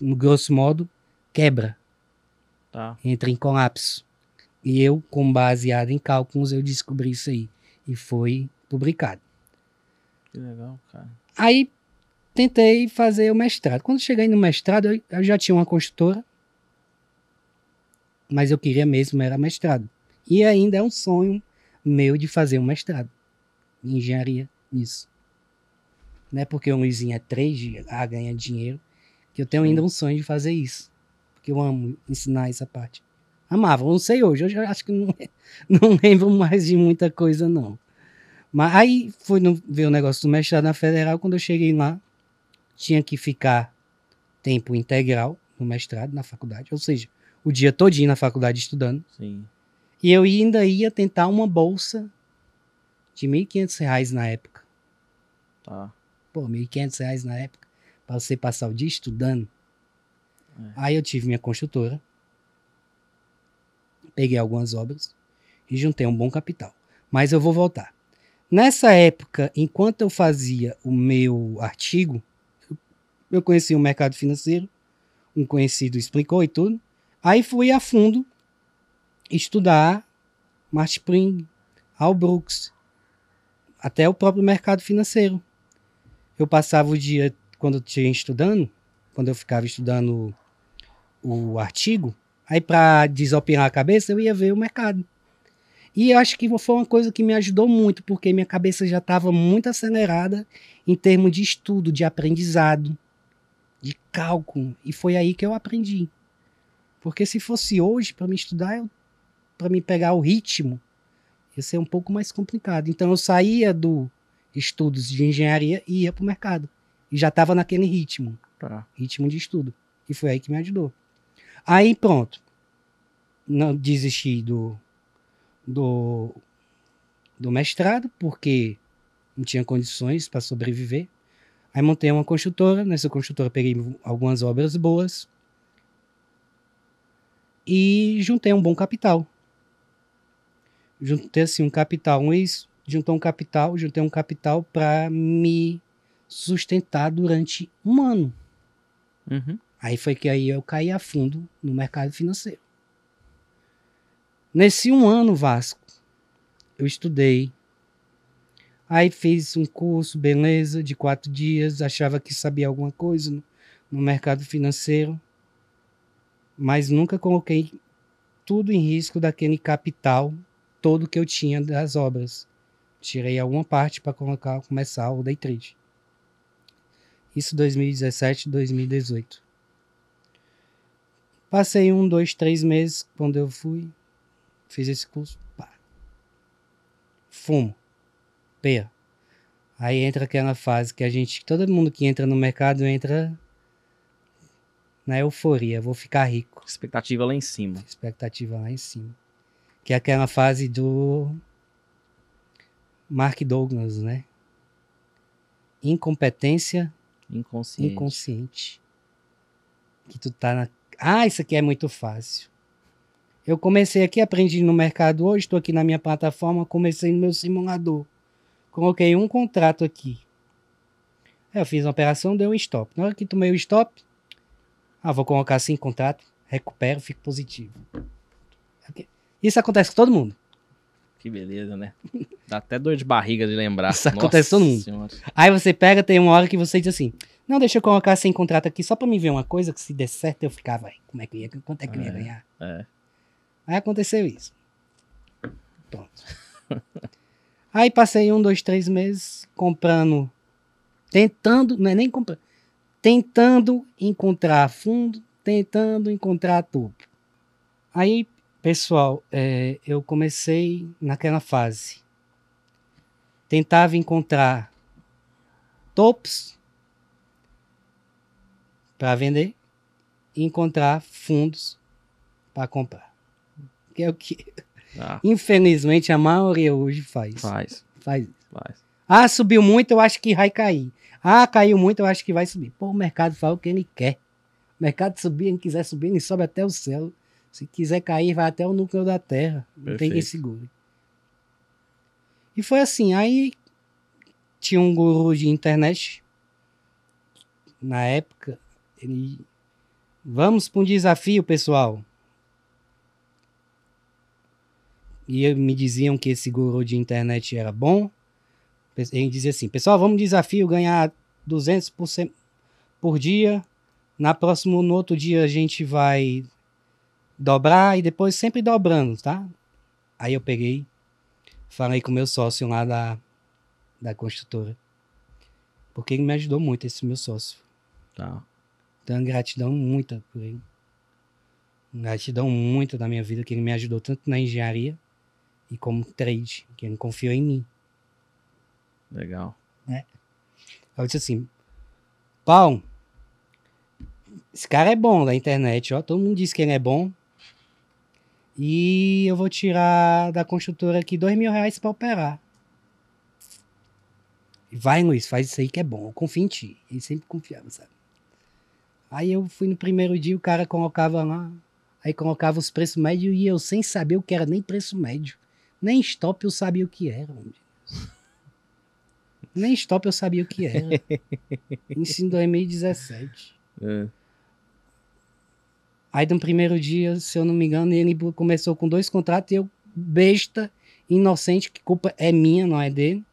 no grosso modo, quebra, Tá. entra em colapso. E eu, com baseado em cálculos, eu descobri isso aí. E foi publicado. Que legal, cara. Aí tentei fazer o mestrado. Quando cheguei no mestrado, eu, eu já tinha uma construtora, mas eu queria mesmo era mestrado. E ainda é um sonho meu de fazer um mestrado em engenharia nisso. Não é porque o Luizinho é 3 a ganha dinheiro que eu tenho ainda um sonho de fazer isso. Porque eu amo ensinar essa parte. Amava, não sei hoje, hoje eu acho que não, não lembro mais de muita coisa, não. Mas aí fui no, ver o negócio do mestrado na federal, quando eu cheguei lá, tinha que ficar tempo integral no mestrado, na faculdade, ou seja, o dia todinho na faculdade estudando. Sim. E eu ainda ia tentar uma bolsa de R$ 1.500 na época. Tá. Pô, R$ 1.500 na época, para você passar o dia estudando. É. Aí eu tive minha construtora, peguei algumas obras e juntei um bom capital. Mas eu vou voltar. Nessa época, enquanto eu fazia o meu artigo, eu conheci o mercado financeiro, um conhecido explicou e tudo. Aí fui a fundo estudar Martin Spring, Al Brooks, até o próprio mercado financeiro. Eu passava o dia, quando eu tinha estudando, quando eu ficava estudando o artigo, aí para desopilar a cabeça, eu ia ver o mercado. E eu acho que foi uma coisa que me ajudou muito, porque minha cabeça já estava muito acelerada em termos de estudo, de aprendizado, de cálculo. E foi aí que eu aprendi. Porque se fosse hoje para me estudar, para me pegar o ritmo, ia ser um pouco mais complicado. Então eu saía do estudos de engenharia e ia para o mercado. E já estava naquele ritmo, Tá. ritmo de estudo. E foi aí que me ajudou. Aí pronto. Não desisti do, do, do mestrado, porque não tinha condições para sobreviver. Aí montei uma construtora. Nessa construtora peguei algumas obras boas. E juntei um bom capital. Juntei assim um capital. Um ex juntou um capital, juntei um capital para me sustentar durante um ano. Uhum. Aí foi que aí eu caí a fundo no mercado financeiro. Nesse um ano, Vasco, eu estudei. Aí fiz um curso, beleza, de quatro dias. Achava que sabia alguma coisa no, no mercado financeiro. Mas nunca coloquei tudo em risco daquele capital todo que eu tinha das obras. Tirei alguma parte para colocar, começar o day trade. Isso 2017, 2018. Passei um, dois, três meses quando eu fui, fiz esse curso. Pá. Fumo. Pera. Aí entra aquela fase que a gente, todo mundo que entra no mercado entra na euforia, vou ficar rico. Expectativa lá em cima. Expectativa lá em cima. Que é aquela fase do Mark Douglas, né? Incompetência Inconsciente. inconsciente. Que tu tá na. Ah, isso aqui é muito fácil. Eu comecei aqui, aprendi no mercado hoje, estou aqui na minha plataforma, comecei no meu simulador. Coloquei um contrato aqui. Eu fiz uma operação, deu um stop. Na hora que tomei o stop, ah, vou colocar cinco contratos, recupero, fico positivo. Isso acontece com todo mundo. Que beleza, né? Dá até dor de barriga de lembrar. Isso acontece com todo mundo. Senhora. Aí você pega, tem uma hora que você diz assim: Não, deixa eu colocar sem contrato aqui só pra me ver uma coisa que se der certo eu ficava, "Vai, como é que ia, quanto é que eu ia É. ganhar? É. Aí aconteceu isso. Pronto. Aí passei um, dois, três meses comprando, tentando, não é nem comprando, tentando encontrar fundo, tentando encontrar topo. Aí, pessoal, é, eu comecei naquela fase. Tentava encontrar topos para vender e encontrar fundos para comprar. Que é o que, Ah, infelizmente, a maioria hoje faz. faz, Faz isso. faz. Ah, subiu muito, eu acho que vai cair. Ah, caiu muito, eu acho que vai subir. Pô, o mercado fala o que ele quer. O mercado subir, ele quiser subir, ele sobe até o céu. Se quiser cair, vai até o núcleo da Terra. Não tem quem Perfeito. segure. E foi assim, aí tinha um guru de internet. Na época, ele... Vamos para um desafio, pessoal. e me diziam que esse guru de internet era bom. Ele dizia assim: pessoal, vamos desafio ganhar 200% por dia. Na próxima, no outro dia, a gente vai dobrar e depois sempre dobrando, tá? Aí eu peguei, falei com meu sócio lá da, da construtora. Porque ele me ajudou muito, esse meu sócio. Tá. Tenho gratidão muita por ele. Gratidão muito da minha vida, que ele me ajudou tanto na engenharia e como trade, que ele confiou em mim. Legal. Eu disse assim, Paulo, esse cara é bom da internet, ó. Todo mundo diz que ele é bom. E eu vou tirar da construtora aqui dois mil reais pra operar. Vai, Luiz, faz isso aí que é bom. Eu confio em ti. Ele sempre confiava, sabe? Aí eu fui no primeiro dia, o cara colocava lá. Aí colocava os preços médios e eu sem saber o que era nem preço médio. Nem stop eu sabia o que era. Nem stop eu sabia o que era. Isso em 2017. É. Aí no primeiro dia, se eu não me engano, ele começou com dois contratos e eu, besta, inocente, que culpa é minha, não é dele.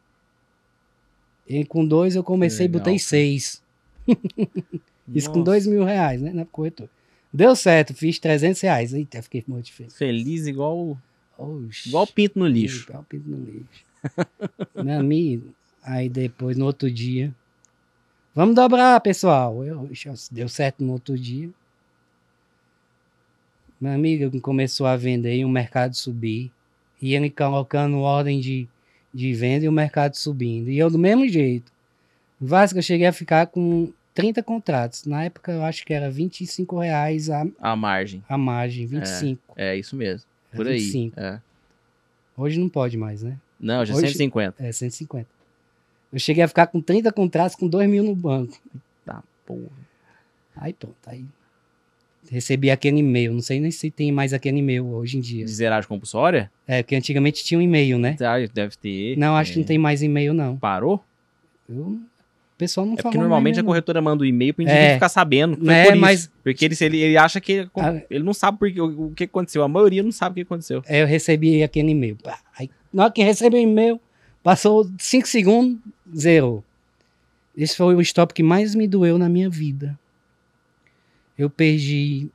Ele com dois, eu comecei e botei seis. Isso com dois mil reais, né? Na corretora. Deu certo, fiz 300 reais. Eita, fiquei muito feliz. Feliz igual, Oxi. igual pinto no lixo. Igual pinto no lixo. Meu amigo, aí depois, no outro dia, vamos dobrar, pessoal. Eu, deu certo no outro dia. Meu amigo começou a vender e o mercado subir. E ele colocando ordem de, de venda e o mercado subindo. E eu do mesmo jeito. Vasco, eu cheguei a ficar com 30 contratos. Na época eu acho que era 25 reais a, A margem. a margem, 25. É isso mesmo. Era Por aí. 25. É. Hoje não pode mais, né? Não, já Hoje- 150. É, 150. Eu cheguei a ficar com 30 contratos com 2 mil no banco. Tá, porra. Aí pronto, aí recebi aquele e-mail. Não sei nem se tem mais aquele e-mail hoje em dia. De zeragem compulsória? É, porque antigamente tinha um e-mail, né? Ah, Deve ter. Não, acho que É. não tem mais e-mail, não. Parou? Eu, o pessoal não É porque normalmente a corretora manda o e-mail pro indivíduo É. ficar sabendo. Foi É, por isso. mas- Porque ele, ele, ele acha que. Ah. Ele não sabe porque, o, o que aconteceu. A maioria não sabe o que aconteceu. É, eu recebi aquele e-mail. Aí, na hora que recebi o e-mail, passou 5 segundos, zero. Esse foi o stop que mais me doeu na minha vida. Eu perdi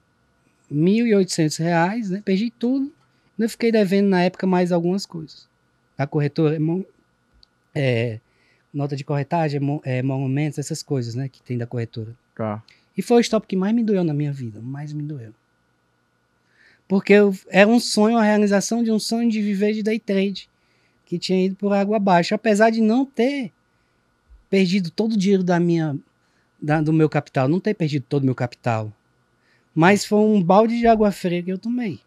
1.800 reais, né? Perdi tudo. Eu fiquei devendo na época mais algumas coisas. A corretora, é, nota de corretagem, é, mon- é, monumentos, essas coisas, né? Que tem da corretora. Tá. E foi o stop que mais me doeu na minha vida, mais me doeu. Porque eu, era um sonho, a realização de um sonho de viver de day trade, que tinha ido por água abaixo, apesar de não ter perdido todo o dinheiro da minha da- do meu capital, não ter perdido todo o meu capital. Mas foi um balde de água fria que eu tomei.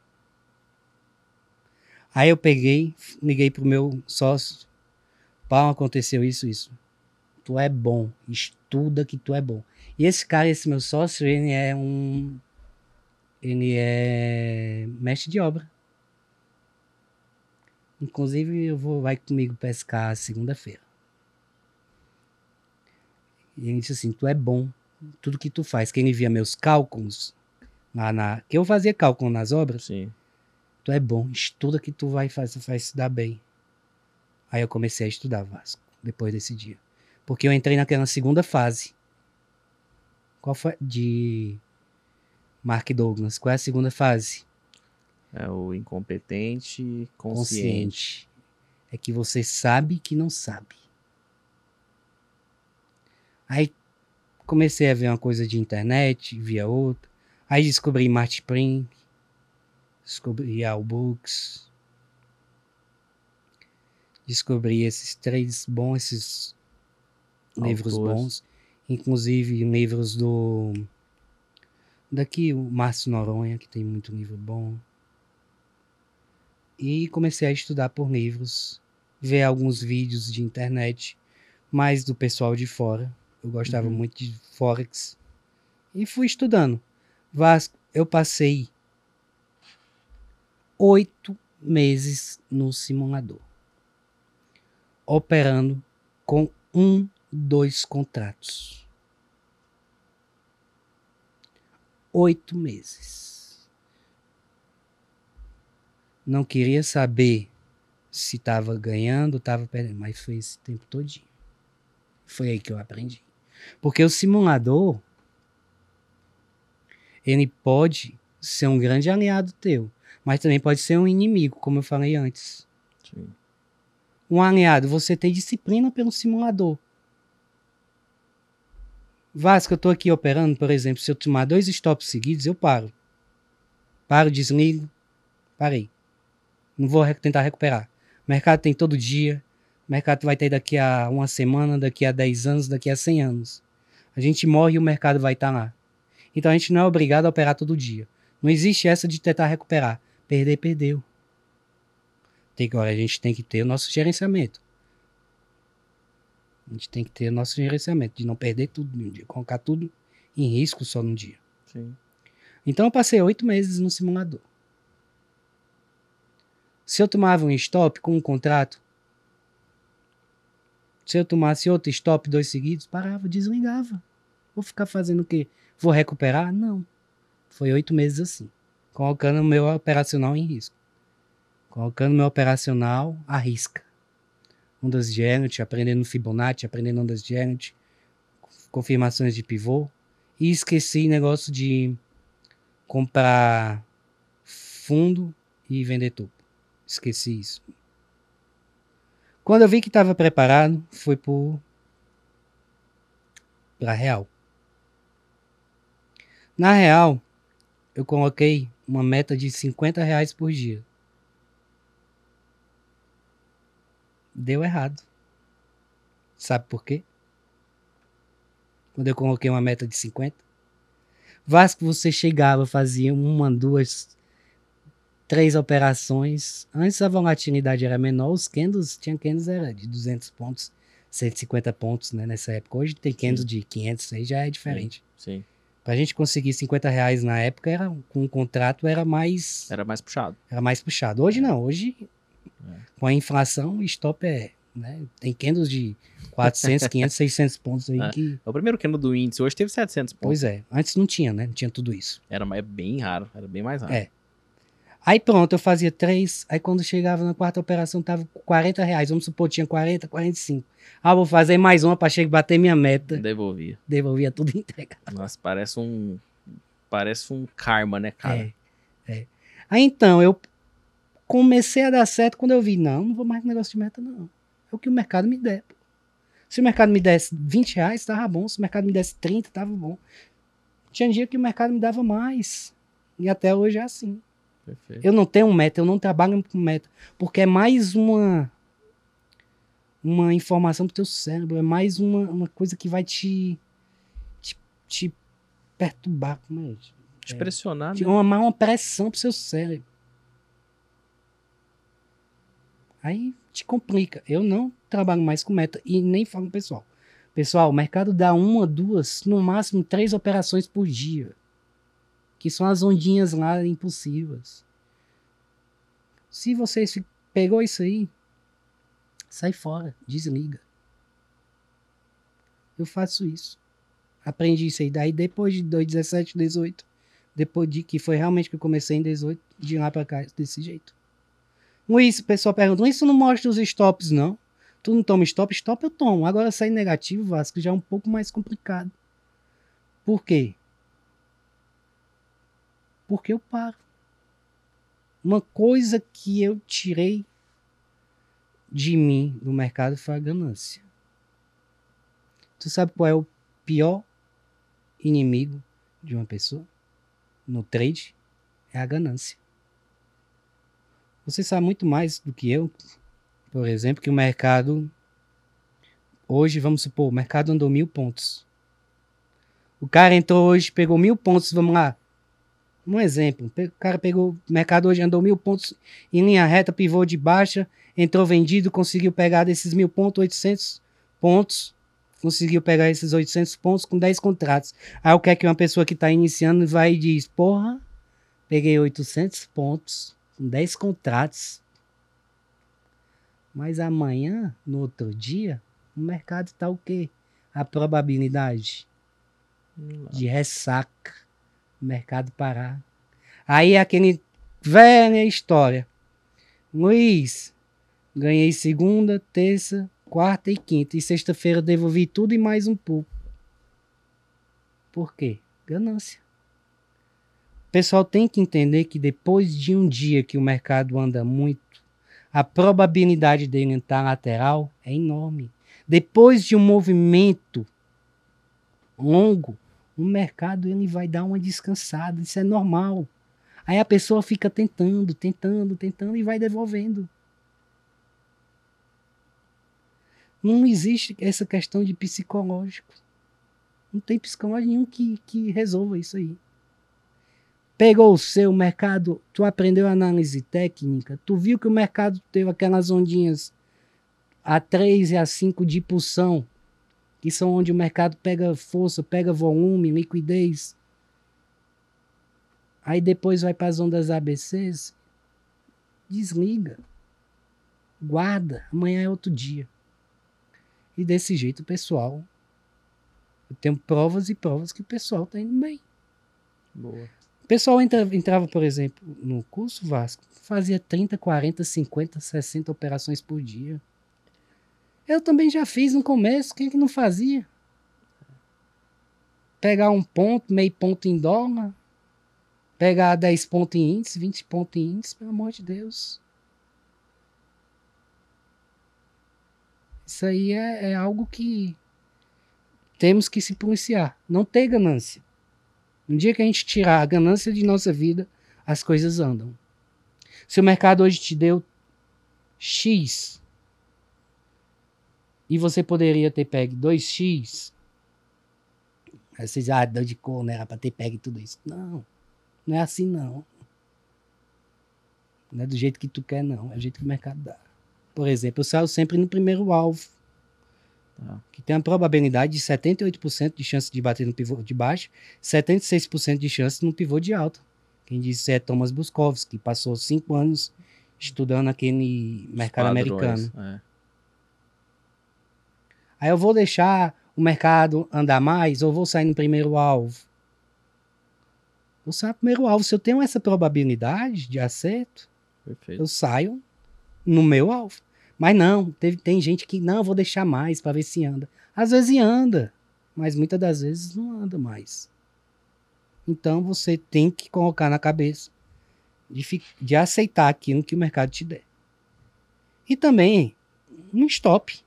Aí eu peguei, liguei pro meu sócio, Paulo, aconteceu isso, isso. Tu é bom, estuda que tu é bom. E esse cara, esse meu sócio, ele é um. Ele é mestre de obra. Inclusive, eu vou, vai comigo pescar segunda-feira. E ele disse assim: Tu é bom, tudo que tu faz. Quem via meus cálculos, lá na, que eu fazia cálculo nas obras, Sim. tu é bom, estuda que tu vai, fazer, vai se dar bem. Aí eu comecei a estudar Vasco, depois desse dia. Porque eu entrei naquela segunda fase. Qual foi? De Mark Douglas. Qual é a segunda fase? É o incompetente consciente. É que você sabe que não sabe. Aí comecei a ver uma coisa de internet, via outra. Aí descobri Martin Spring, descobri Al Books, descobri esses três bons, esses livros Autores. bons, inclusive livros do daqui o Márcio Noronha, que tem muito livro bom. E comecei a estudar por livros, ver alguns vídeos de internet, mais do pessoal de fora. Eu gostava Uhum. muito de Forex. E fui estudando. Vasco, eu passei oito meses no simulador, operando com um, dois contratos. Oito meses. não queria saber se estava ganhando estava perdendo, mas foi esse tempo todinho. Foi aí que eu aprendi. Porque o simulador, ele pode ser um grande aliado teu, mas também pode ser um inimigo, como eu falei antes. Um aliado, você tem disciplina pelo simulador. Vasco, eu tô aqui operando, por exemplo, se eu tomar dois stops seguidos, eu paro. Paro, desligo, parei. Não vou re- tentar recuperar. Mercado tem todo dia. Mercado vai ter daqui a uma semana, daqui a 10 anos, daqui a 100 anos. A gente morre e o mercado vai estar lá. Então a gente não é obrigado a operar todo dia. Não existe essa de tentar recuperar. Perder, perdeu. Tem que, agora a gente tem que ter o nosso gerenciamento. A gente tem que ter o nosso gerenciamento, de não perder tudo em um dia, colocar tudo em risco só num dia. Sim. Então eu passei oito meses no simulador. Se eu tomava um stop com um contrato, se eu tomasse outro stop, dois seguidos, parava, desligava. Vou ficar fazendo o quê? Vou recuperar? Não. Foi oito meses assim, colocando o meu operacional em risco. Colocando meu operacional à risca. Ondas de Elliott, aprendendo Fibonacci, aprendendo ondas de Elliott, confirmações de pivô. E esqueci negócio de comprar fundo e vender topo. Esqueci isso. Quando eu vi que estava preparado, foi por para real. Na real, eu coloquei uma meta de 50 reais por dia. Deu errado. Sabe por quê? Quando eu coloquei uma meta de 50, Vasco, você chegava, fazia uma, duas, três operações. Antes a volatilidade era menor, os candles, tinha candles era de 200 pontos, 150 pontos, né, nessa época. Hoje tem candles de 500, aí já é diferente. Sim. Pra gente conseguir 50 reais na época, era, com um contrato era mais, Era mais puxado. era mais puxado. Hoje não, hoje com a inflação, o stop é, né, tem candles de 400, 500, 600 pontos aí É. que... É o primeiro candle do índice. Hoje teve 700 pontos. Pois é, antes não tinha, né, não tinha tudo isso. Era mais- bem raro. Era bem mais raro. É. Aí pronto, eu fazia três. Aí quando chegava na quarta operação, tava com 40 reais. Vamos supor, tinha 40, 45. Ah, vou fazer mais uma pra chegar bater minha meta. Devolvia. Devolvia tudo entregue. Nossa, parece um. Parece um karma, né, cara? É, é. Aí então, eu comecei a dar certo quando eu vi, não, não vou mais com negócio de meta, não. É o que o mercado me der. Se o mercado me desse 20 reais, tava bom. Se o mercado me desse 30, tava bom. Tinha dia que o mercado me dava mais. E até hoje é assim. Perfeito. Eu não tenho meta, eu não trabalho com meta. Porque é mais uma uma informação pro teu cérebro, é mais uma, uma coisa que vai te, te, te perturbar. Como é? Te pressionar, Te né? uma, uma pressão pro seu cérebro. Aí te complica. Eu não trabalho mais com meta e nem falo com pessoal. Pessoal, o mercado dá uma, duas, no máximo três operações por dia. Que são as ondinhas lá impulsivas. Se você pegou isso aí, sai fora, desliga. Eu faço isso. Aprendi isso aí. Daí depois de 17, 18, depois de que foi realmente que eu comecei em 18, de lá pra cá, desse jeito. Luiz, o pessoal pergunta, isso não mostra os stops, não? Tu não toma stop? Stop eu tomo. Agora sair negativo, Vasco, já é um pouco mais complicado. Por quê? Porque eu paro. Uma coisa que eu tirei de mim no mercado foi a ganância. Tu sabe qual é o pior inimigo de uma pessoa no trade? É a ganância. Você sabe muito mais do que eu, por exemplo, que o mercado. Hoje, vamos supor, o mercado andou mil pontos. O cara entrou hoje, pegou mil pontos, vamos lá. Um exemplo, o cara pegou, o mercado hoje andou mil pontos em linha reta, pivô de baixa, entrou vendido, conseguiu pegar desses mil pontos, 800 pontos, conseguiu pegar esses 800 pontos com 10 contratos. Aí o que é que uma pessoa que está iniciando vai e diz, porra, peguei 800 pontos com 10 contratos, mas amanhã, no outro dia, o mercado está o quê? A probabilidade de ressaca, o mercado parar. Aí é aquele velha história. Luiz, ganhei segunda, terça, quarta e quinta. E sexta-feira devolvi tudo e mais um pouco. Por quê? Ganância. Pessoal tem que entender que depois de um dia que o mercado anda muito, a probabilidade dele entrar lateral é enorme. Depois de um movimento longo, o mercado ele vai dar uma descansada, isso é normal. Aí a pessoa fica tentando, tentando, tentando e vai devolvendo. Não existe essa questão de psicológico. Não tem psicólogo nenhum que, que resolva isso aí. Pegou o seu mercado, tu aprendeu análise técnica, tu viu que o mercado teve aquelas ondinhas a 3 e a 5 de pulsão, que são onde o mercado pega força, pega volume, liquidez. Aí depois vai para as ondas ABCs, desliga, guarda, amanhã é outro dia. E desse jeito pessoal, eu tenho provas e provas que o pessoal está indo bem. Boa. O pessoal entra, entrava, por exemplo, no curso Vasco, fazia 30, 40, 50, 60 operações por dia. Eu também já fiz no começo, quem é que não fazia? Pegar um ponto, meio ponto em dólar, pegar 10 pontos em índice, 20 pontos em índice, pelo amor de Deus. Isso aí é, é algo que temos que se policiar. Não ter ganância. Um dia que a gente tirar a ganância de nossa vida, as coisas andam. Se o mercado hoje te deu X e você poderia ter pego 2x. Aí vocês, ah, deu de cor, né? Era pra ter pego tudo isso. Não, não é assim não. Não é do jeito que tu quer, não. É do jeito que o mercado dá. Por exemplo, eu saio sempre no primeiro alvo. Tá. Que tem a probabilidade de 78% de chance de bater no pivô de baixo, 76% de chance no pivô de alta. Quem disse é Thomas Bukowski, que passou cinco anos estudando aquele mercado americano. É. Aí eu vou deixar o mercado andar mais ou vou sair no primeiro alvo? Vou sair no primeiro alvo. Se eu tenho essa probabilidade de acerto, Perfeito. eu saio no meu alvo. Mas não, teve, tem gente que não, vou deixar mais para ver se anda. Às vezes anda, mas muitas das vezes não anda mais. Então você tem que colocar na cabeça de, de aceitar aquilo que o mercado te der. E também um stop.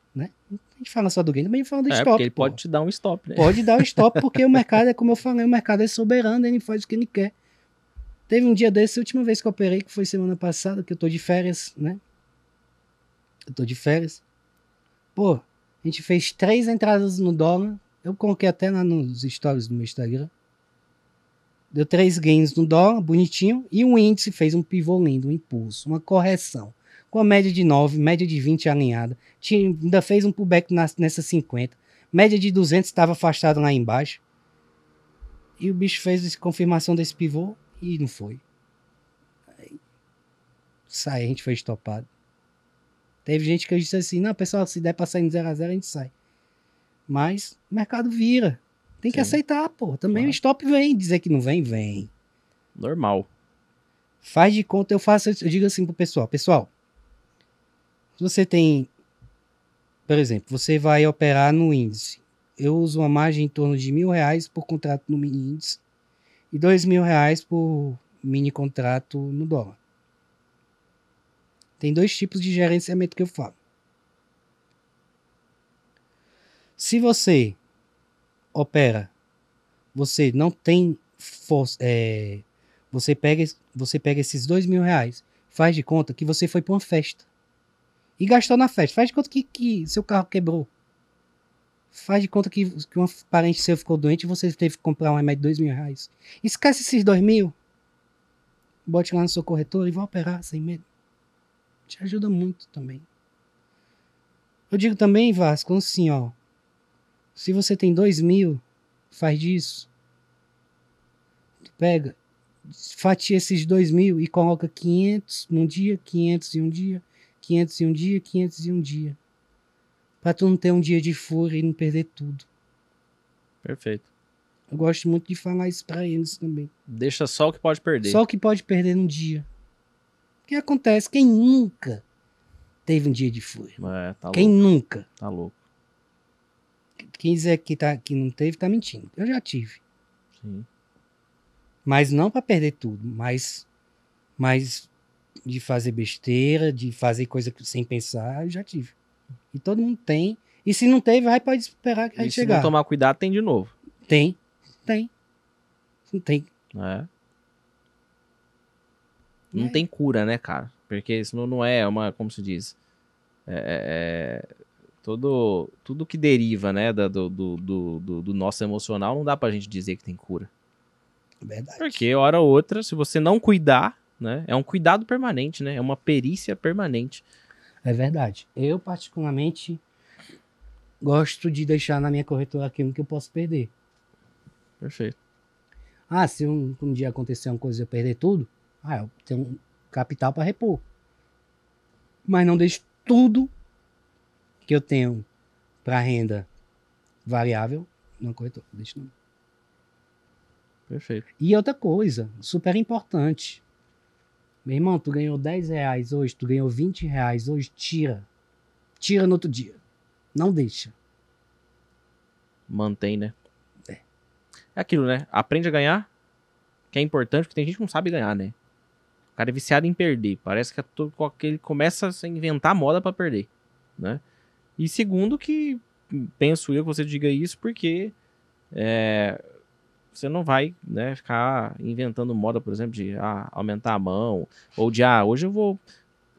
A gente fala só do game, também fala do é, stop. Porque ele pô. pode te dar um stop, né? Pode dar um stop, porque o mercado é como eu falei, o mercado é soberano, ele faz o que ele quer. Teve um dia desse, a última vez que eu operei, que foi semana passada, que eu tô de férias, né? Eu tô de férias. Pô, a gente fez três entradas no dólar. Eu coloquei até lá nos stories do meu Instagram. Deu três gains no dólar, bonitinho. E o índice fez um pivô lindo, um impulso, uma correção com a média de 9, média de 20 alinhada. Tinha, ainda fez um pullback nessa 50. Média de 200 estava afastado lá embaixo. E o bicho fez confirmação desse pivô e não foi. Aí, sai, a gente foi estopado. Teve gente que disse assim: não, pessoal, se der pra sair em 0 a 0 a gente sai. Mas o mercado vira. Tem que Sim. aceitar, pô. Também o stop vem. Dizer que não vem, vem. Normal. Faz de conta, eu faço, eu digo assim pro pessoal: pessoal, se você tem, por exemplo, você vai operar no índice. Eu uso uma margem em torno de mil reais por contrato no mini índice e dois mil reais por mini contrato no dólar. Tem dois tipos de gerenciamento que eu falo. Se você opera, você não tem força, é, você pega, você pega esses dois mil reais, faz de conta que você foi para uma festa e gastou na festa. Faz de conta que, que seu carro quebrou. Faz de conta que, que um parente seu ficou doente e você teve que comprar um remédio de dois mil reais. Esquece esses dois mil. Bote lá no seu corretor e vá operar sem medo. Te ajuda muito também. Eu digo também, Vasco, assim, ó. Se você tem dois mil, faz disso. Tu pega, fatia esses dois mil e coloca 500 num dia, 500 em um dia, 501 dia, 501 dia. Pra tu não ter um dia de fúria e não perder tudo. Perfeito. Eu gosto muito de falar isso pra eles também. Deixa só o que pode perder. Só o que pode perder no dia. O que acontece? Quem nunca teve um dia de fúria? É, tá Quem louco. nunca? Tá louco. Quem dizer que, tá, que não teve, tá mentindo. Eu já tive. Sim. Mas não para perder tudo, mas, mas de fazer besteira, de fazer coisa sem pensar, eu já tive. E todo mundo tem. E se não teve, vai pode esperar que vai E se chegar. não tomar cuidado, tem de novo. Tem, tem. Não tem. né? Não É. tem cura, né, cara? Porque senão não é uma, como se diz, é, é- todo, tudo que deriva, né, da- do, do, do, do- do nosso emocional, não dá pra gente dizer que tem cura. Verdade. Porque, hora ou outra, se você não cuidar, né, é um cuidado permanente, né, é uma perícia permanente. É verdade. Eu, particularmente, gosto de deixar na minha corretora aquilo que eu posso perder. Perfeito. Ah, se um, um dia acontecer uma coisa e eu perder tudo, ah, eu tenho um capital para repor. Mas não deixo tudo que eu tenho para renda variável na corretora. Deixo não. Perfeito. E outra coisa, super importante. Meu irmão, tu ganhou 10 reais hoje, tu ganhou 20 reais hoje, tira. Tira no outro dia. Não deixa. Mantém, né? É. É aquilo, né? Aprende a ganhar, que é importante, porque tem gente que não sabe ganhar, né? O cara é viciado em perder. Parece que é todo, que ele começa a inventar moda pra perder, né? E segundo que hum, penso eu que você diga isso porque é, você não vai né, ficar inventando moda, por exemplo, de ah, aumentar a mão, ou de ah, hoje eu vou.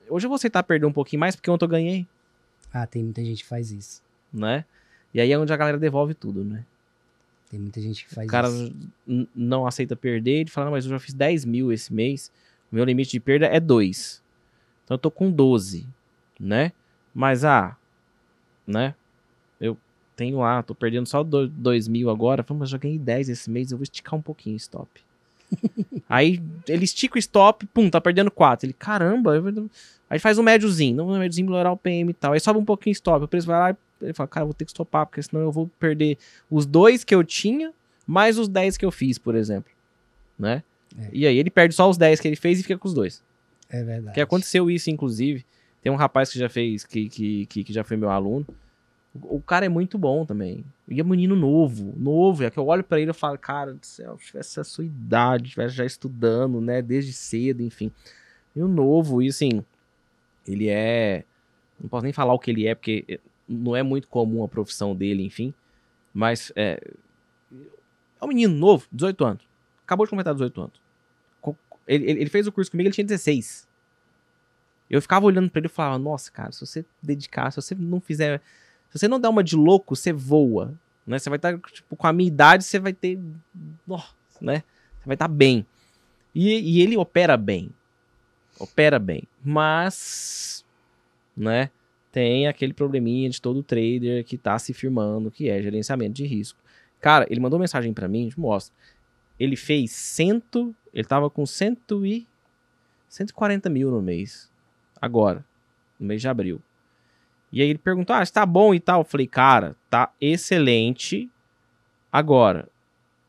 Hoje eu vou aceitar perder um pouquinho mais porque ontem eu ganhei, Ah, tem muita gente que faz isso. né? E aí é onde a galera devolve tudo, né? Tem muita gente que faz O cara isso. não aceita perder, ele fala, "Não, mas eu já fiz 10 mil esse mês, meu limite de perda é 2. Então eu tô com 12, né? Mas, ah, né? Eu tenho lá, tô perdendo só 2 mil agora, falo, mas eu já ganhei 10 esse mês, eu vou esticar um pouquinho o stop. Aí ele estica o stop, pum, tá perdendo 4. Ele, caramba, eu aí faz um médiozinho, não um médiozinho melhorar o PM e tal. Aí sobe um pouquinho o stop, o preço vai lá e ele fala, cara, eu vou ter que stopar, porque senão eu vou perder os dois que eu tinha, mais os 10 que eu fiz, por exemplo. Né? É. E aí ele perde só os 10 que ele fez e fica com os dois. É verdade. Que aconteceu isso, inclusive. Tem um rapaz que já fez, que, que, que, que já foi meu aluno. O, o cara é muito bom também. E é um menino novo, novo. É que eu olho pra ele e falo, cara do céu, se tivesse a sua idade, tivesse já estudando, né, desde cedo, enfim. E o novo, e assim, ele é. Não posso nem falar o que ele é, porque eh, não é muito comum a profissão dele, enfim. Mas é. É um menino novo, 18 anos. Acabou de completar 18 anos. Ele, ele fez o curso comigo, ele tinha 16. Eu ficava olhando pra ele e falava, nossa, cara, se você dedicar, se você não fizer. Se você não der uma de louco, você voa. Né? Você vai estar, tipo, com a minha idade, você vai ter. Nossa, né? Você vai estar bem. E, e ele opera bem. Opera bem. Mas. Né? Tem aquele probleminha de todo trader que tá se firmando, que é gerenciamento de risco. Cara, ele mandou mensagem pra mim, te mostro. Ele fez cento. Ele tava com cento e. 140 mil no mês. Agora. No mês de abril. E aí ele perguntou: Ah, está bom e tal. Eu falei, cara, tá excelente. Agora,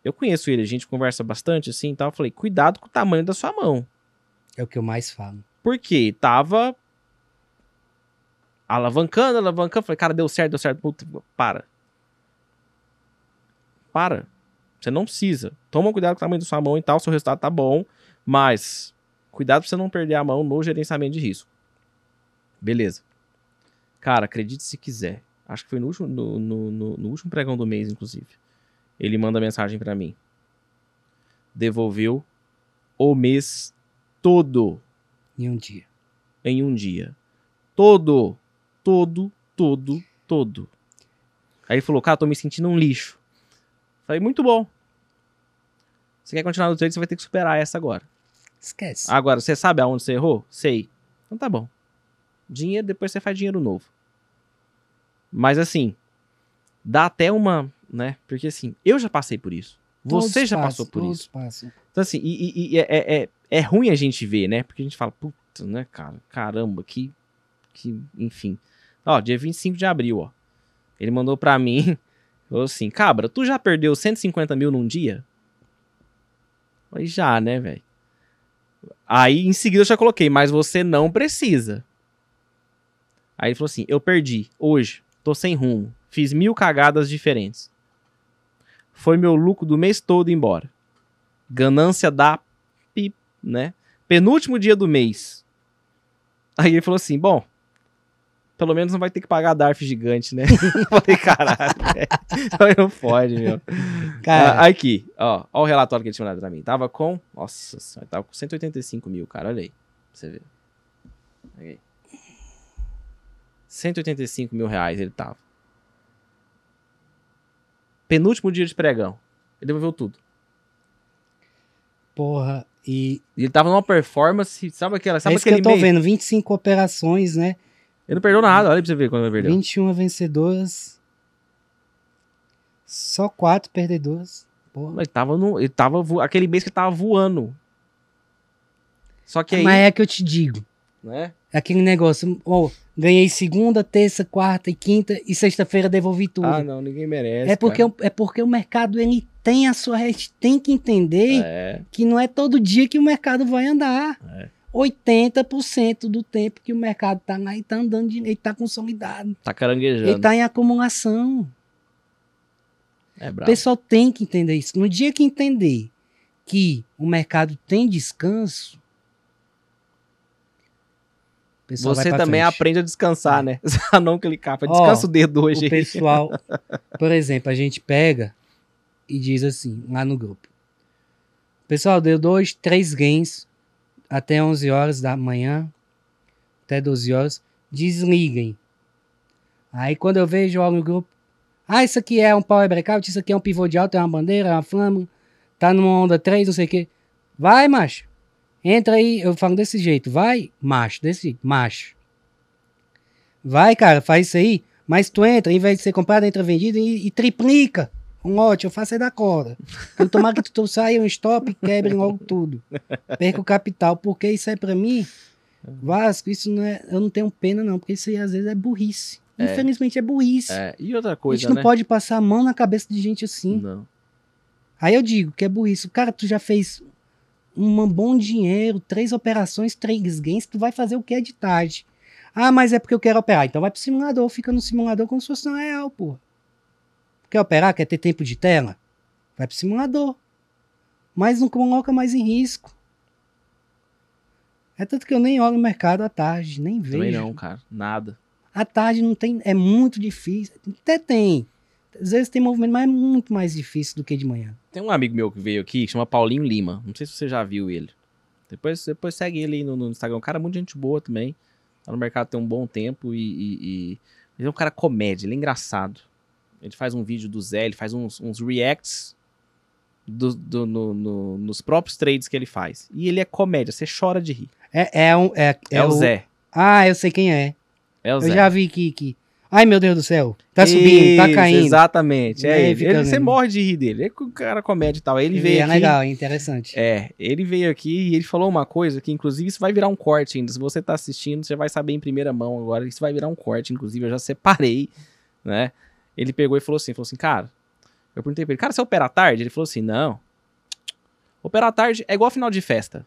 eu conheço ele, a gente conversa bastante assim e tal. Eu falei, cuidado com o tamanho da sua mão. É o que eu mais falo. Porque tava alavancando, alavancando. Falei, cara, deu certo, deu certo. Puta, para. Para. Você não precisa. Toma cuidado com o tamanho da sua mão e tal. Seu resultado tá bom. Mas cuidado pra você não perder a mão no gerenciamento de risco. Beleza. Cara, acredite se quiser. Acho que foi no último, no, no- no- último pregão do mês, inclusive. Ele manda mensagem pra mim. Devolveu o mês todo Em um dia. em um dia. Todo. Todo, todo, todo. Aí ele falou, cara, tô me sentindo um lixo. Falei, muito bom. Você quer continuar no trade, você vai ter que superar essa agora. Esquece. Agora, você sabe aonde você errou? Sei. Então tá bom. Dinheiro, depois você faz dinheiro novo. Mas assim, dá até uma, né? Porque assim, eu já passei por isso. Você Todos já passam, passou por isso. passam. Então, assim, e, e- e é, é, é- é ruim a gente ver, né? Porque a gente fala, puta, né, cara? Caramba, que. que enfim. Ó, dia 25 de abril, ó. Ele mandou pra mim, falou assim: Cabra, tu já perdeu 150 mil num dia? Falei, já, né, velho? Aí em seguida eu já coloquei, mas você não precisa. Aí ele falou assim: eu perdi, hoje, tô sem rumo, fiz mil cagadas diferentes. Foi meu lucro do mês todo embora. Ganância da pip, né? Penúltimo dia do mês. Aí ele falou assim: bom, pelo menos não vai ter que pagar a DARF gigante, né? Falei, caralho, velho. Não pode, meu. Cara, Ah, aqui, ó. Ó o relatório que ele tinha mandado pra mim. Tava com. Nossa senhora, tava com 185 mil, cara. Olha aí. Pra você ver. Olha aí. 185 mil reais ele tava. Penúltimo dia de pregão. Ele devolveu tudo. porra, e ele tava numa performance. Sabe aquela. é Sabe isso que aquele eu tô meio- vendo, 25 operações, né? Ele não perdeu nada. Olha pra você ver quando ele perdeu. 21 vencedoras. Só 4 perdedoras. Porra. Ele tava no. Ele tava. vo- Aquele mês que ele tava voando. Só que aí. Mas é que eu te digo. Né? É aquele negócio, ó, ganhei segunda, terça, quarta e quinta e sexta-feira devolvi tudo. Ah, não, ninguém merece. é, porque, o- é porque o mercado ele tem a sua. A gente tem que entender É. que não é todo dia que o mercado vai andar. É. 80% do tempo que o mercado tá lá e tá andando, de- ele tá consolidado. Tá caranguejando. Ele tá em acumulação. É O brabo. pessoal tem que entender isso. No dia que entender que o mercado tem descanso, o Você também frente. aprende a descansar, né? a não clicar. Descansa o dedo hoje. O pessoal, por exemplo, a gente pega e diz assim, lá no grupo. Pessoal, deu dois, três games até 11 horas da manhã, até 12 horas, desliguem. Aí quando eu vejo, olho no grupo, ah, isso aqui é um power breakout, isso aqui é um pivô de alta, é uma bandeira, é uma flama, tá numa onda 3, não sei o quê. Vai, macho. Entra aí, eu falo desse jeito, vai, macho, desse jeito, macho. Vai, cara, faz isso aí, mas tu entra, em vez de ser comprado, entra vendido e, e triplica. Um lote, eu faço aí da corda. Eu tomar que tu, tu saia um stop e quebre logo tudo. Perca o capital, porque isso aí pra mim, Vasco, isso não é. Eu não tenho pena, não, porque isso aí às vezes é burrice. Infelizmente é burrice. É, e outra a coisa, gente não né? pode passar a mão na cabeça de gente assim. Não. Aí eu digo que é burrice. Cara, tu já fez um bom dinheiro, três operações, três games, tu vai fazer o que é de tarde. Ah, mas é porque eu quero operar. Então vai pro simulador, fica no simulador como se fosse na real, porra. Quer operar? Quer ter tempo de tela? Vai pro simulador. Mas não coloca mais em risco. É tanto que eu nem olho o mercado à tarde, nem vejo. Também não, cara. Nada. À tarde não tem, é muito difícil. Até tem. Às vezes tem movimento, mas é muito mais difícil do que de manhã. Tem um amigo meu que veio aqui, que chama Paulinho Lima. Não sei se você já viu ele. Depois, depois segue ele aí no, no Instagram. Um cara muito gente boa também. Tá no mercado tem um bom tempo e, e- e- Ele é um cara comédia, ele é engraçado. Ele faz um vídeo do Zé, ele faz uns, uns reacts do, do- no- no- nos próprios trades que ele faz. E ele é comédia, você chora de rir. É, é, um, é, É, o Zé. Ah, eu sei quem é. É o Eu Zé. já vi que, que. Ai, meu Deus do céu. Tá subindo, tá caindo. Exatamente. É ele. Ele- Você morre de rir dele. É o cara comédia e tal. Ele E veio é aqui. legal, é interessante. É, ele veio aqui e ele falou uma coisa que, inclusive, isso vai virar um corte ainda. Se você tá assistindo, você vai saber em primeira mão agora. Isso vai virar um corte, inclusive, eu já separei, né? Ele pegou e falou assim, falou assim, cara, eu perguntei pra ele, cara, você opera à tarde? Ele falou assim, não. Operar à tarde é igual final de festa.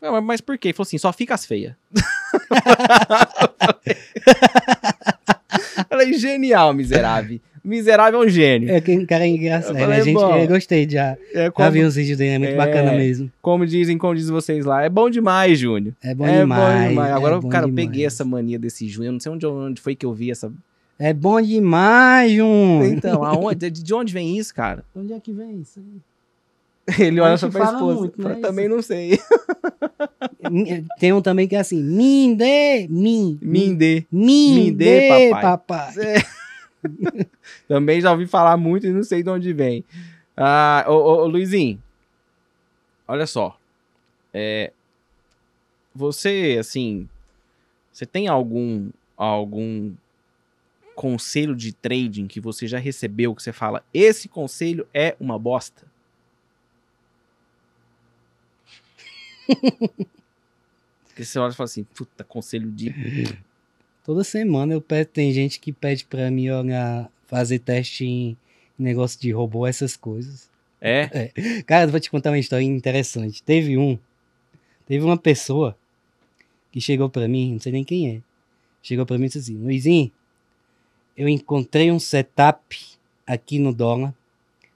"Mas- mas por quê? Ele falou assim, só fica as feias. Falei, genial, miserável. Miserável é um gênio. É que cara é engraçado. Eu falei, a gente, bom. eu gostei já. É Já como, vi uns vídeos dele, é muito É. bacana mesmo. como dizem, como dizem vocês lá, é bom demais, Júnior. É bom é demais. bom demais. é Agora, bom cara, eu demais. peguei essa mania desse Júnior. Eu não sei onde, onde foi que eu vi essa. É bom demais, Jun. Então, aonde, de, de onde vem isso, cara? Onde é que vem isso aí? Ele olha só pra esposa. muito, eu né, também não sei. Tem um também que é assim: Minde, min. Minde. Minde, Minde, papai. papai. Também já ouvi falar muito e não sei de onde vem. Ah, ô, ô, ô, Luizinho, olha só. É, você, assim, você tem algum, algum conselho de trading que você já recebeu que você fala, esse conselho é uma bosta? Porque você olha e fala assim, puta, conselho de... Toda semana eu peço, tem gente que pede pra mim olhar, fazer teste em negócio de robô, essas coisas. É? Cara, eu vou te contar uma história interessante. Teve um, teve uma pessoa que chegou pra mim, não sei nem quem é, chegou pra mim e disse assim, Luizinho, eu encontrei um setup aqui no dólar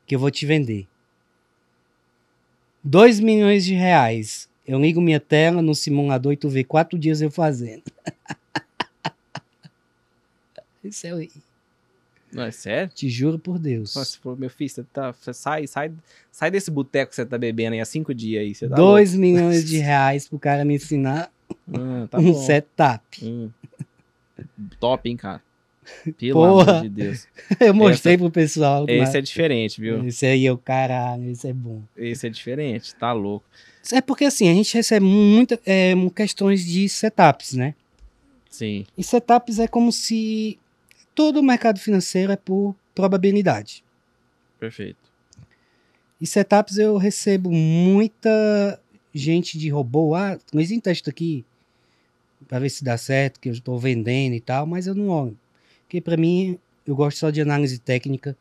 que eu vou te vender. 2 milhões de reais. Eu ligo minha tela no simulador e tu vê quatro dias eu fazendo. Isso é horrível. Não, é sério? Te juro por Deus. Nossa, pô, meu filho, você, tá, você sai, sai, sai desse boteco que você tá bebendo aí há cinco dias aí. Você tá 2 milhões de reais pro cara me ensinar louco. Ah, tá um bom. setup. Hum. Top, hein, cara. Pelo Porra. amor de Deus. Eu mostrei pro pessoal. Esse mas- é diferente, viu? Esse aí é o caralho, esse é bom. Esse é diferente, tá louco. É porque assim, a gente recebe muita, é, questões de setups, né? Sim, E setups é como se todo o mercado financeiro é por probabilidade. perfeito. E setups eu recebo muita gente de robô. Ah, mas testa aqui para ver se dá certo, que eu estou vendendo e tal, mas eu não olho. Porque para mim, eu gosto só de análise técnica,